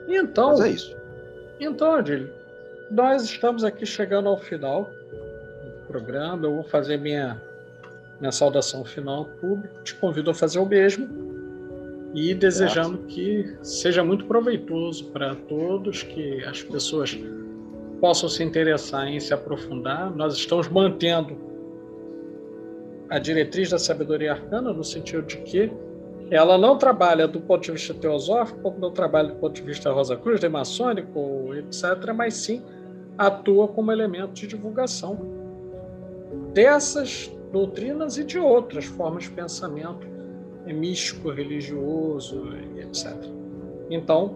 Então, Mas é isso. Então, Adílio, nós estamos aqui chegando ao final do programa, eu vou fazer minha, minha saudação final ao público. Te convido a fazer o mesmo e desejando que seja muito proveitoso para todos, que as pessoas possam se interessar em se aprofundar. Nós estamos mantendo a diretriz da sabedoria arcana no sentido de que ela não trabalha do ponto de vista teosófico, como não trabalha do ponto de vista Rosa Cruz, de maçônico, etc., mas sim atua como elemento de divulgação dessas doutrinas e de outras formas de pensamento místico, religioso, etc. Então,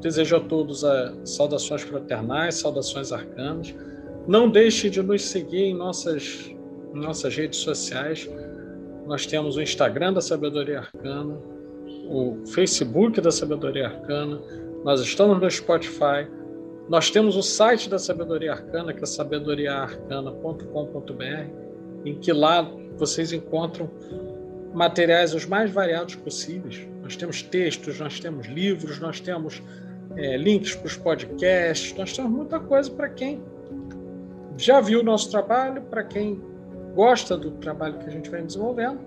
desejo a todos a saudações fraternais, saudações arcanas. Não deixe de nos seguir em nossas, em nossas redes sociais. Nós temos o Instagram da Sabedoria Arcana, o Facebook da Sabedoria Arcana, nós estamos no Spotify, nós temos o site da Sabedoria Arcana, que é sabedoriaarcana.com.br, em que lá vocês encontram materiais os mais variados possíveis. Nós temos textos, nós temos livros, nós temos é, links para os podcasts, nós temos muita coisa para quem já viu o nosso trabalho, para quem gosta do trabalho que a gente vem desenvolvendo,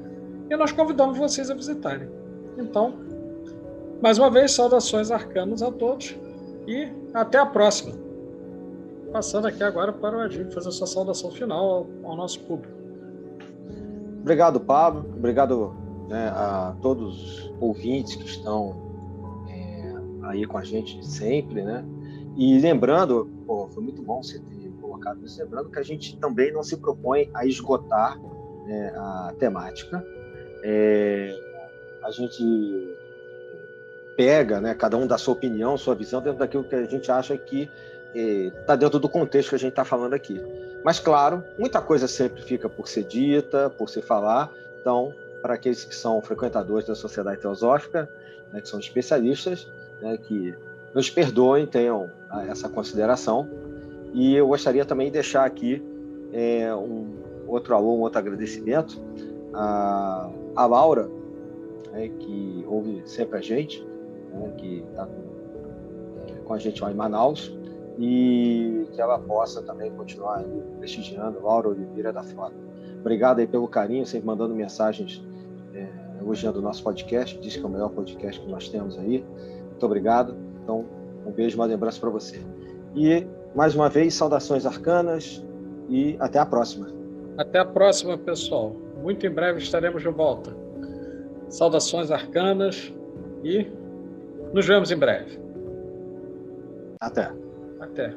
e nós convidamos vocês a visitarem. Então, mais uma vez, saudações arcanas a todos e até a próxima. Passando aqui agora para o Adil fazer sua saudação final ao, ao nosso público. Obrigado, Pablo. Obrigado né, a todos os ouvintes que estão é, aí com a gente sempre, né? E lembrando, pô, foi muito bom você ter colocado isso, lembrando que a gente também não se propõe a esgotar né, a temática. É, a gente pega, né, cada um da sua opinião, sua visão, dentro daquilo que a gente acha que está é, dentro do contexto que a gente está falando aqui. Mas, claro, muita coisa sempre fica por ser dita, por se falar. Então, para aqueles que são frequentadores da Sociedade Teosófica, né, que são especialistas, né, que nos perdoem, tenham ah, essa consideração. E eu gostaria também de deixar aqui é, um outro alô, um outro agradecimento a, a Laura, né, que ouve sempre a gente, né, que está com, com, a gente lá em Manaus, e que ela possa também continuar prestigiando Laura Oliveira da Frota. Obrigado aí pelo carinho, sempre mandando mensagens é, elogiando o nosso podcast, diz que é o melhor podcast que nós temos aí. Muito obrigado. Então, um beijo, uma lembrança para você. E, mais uma vez, saudações arcanas e até a próxima. Até a próxima, pessoal. Muito em breve estaremos de volta. Saudações arcanas e nos vemos em breve. Até. Até.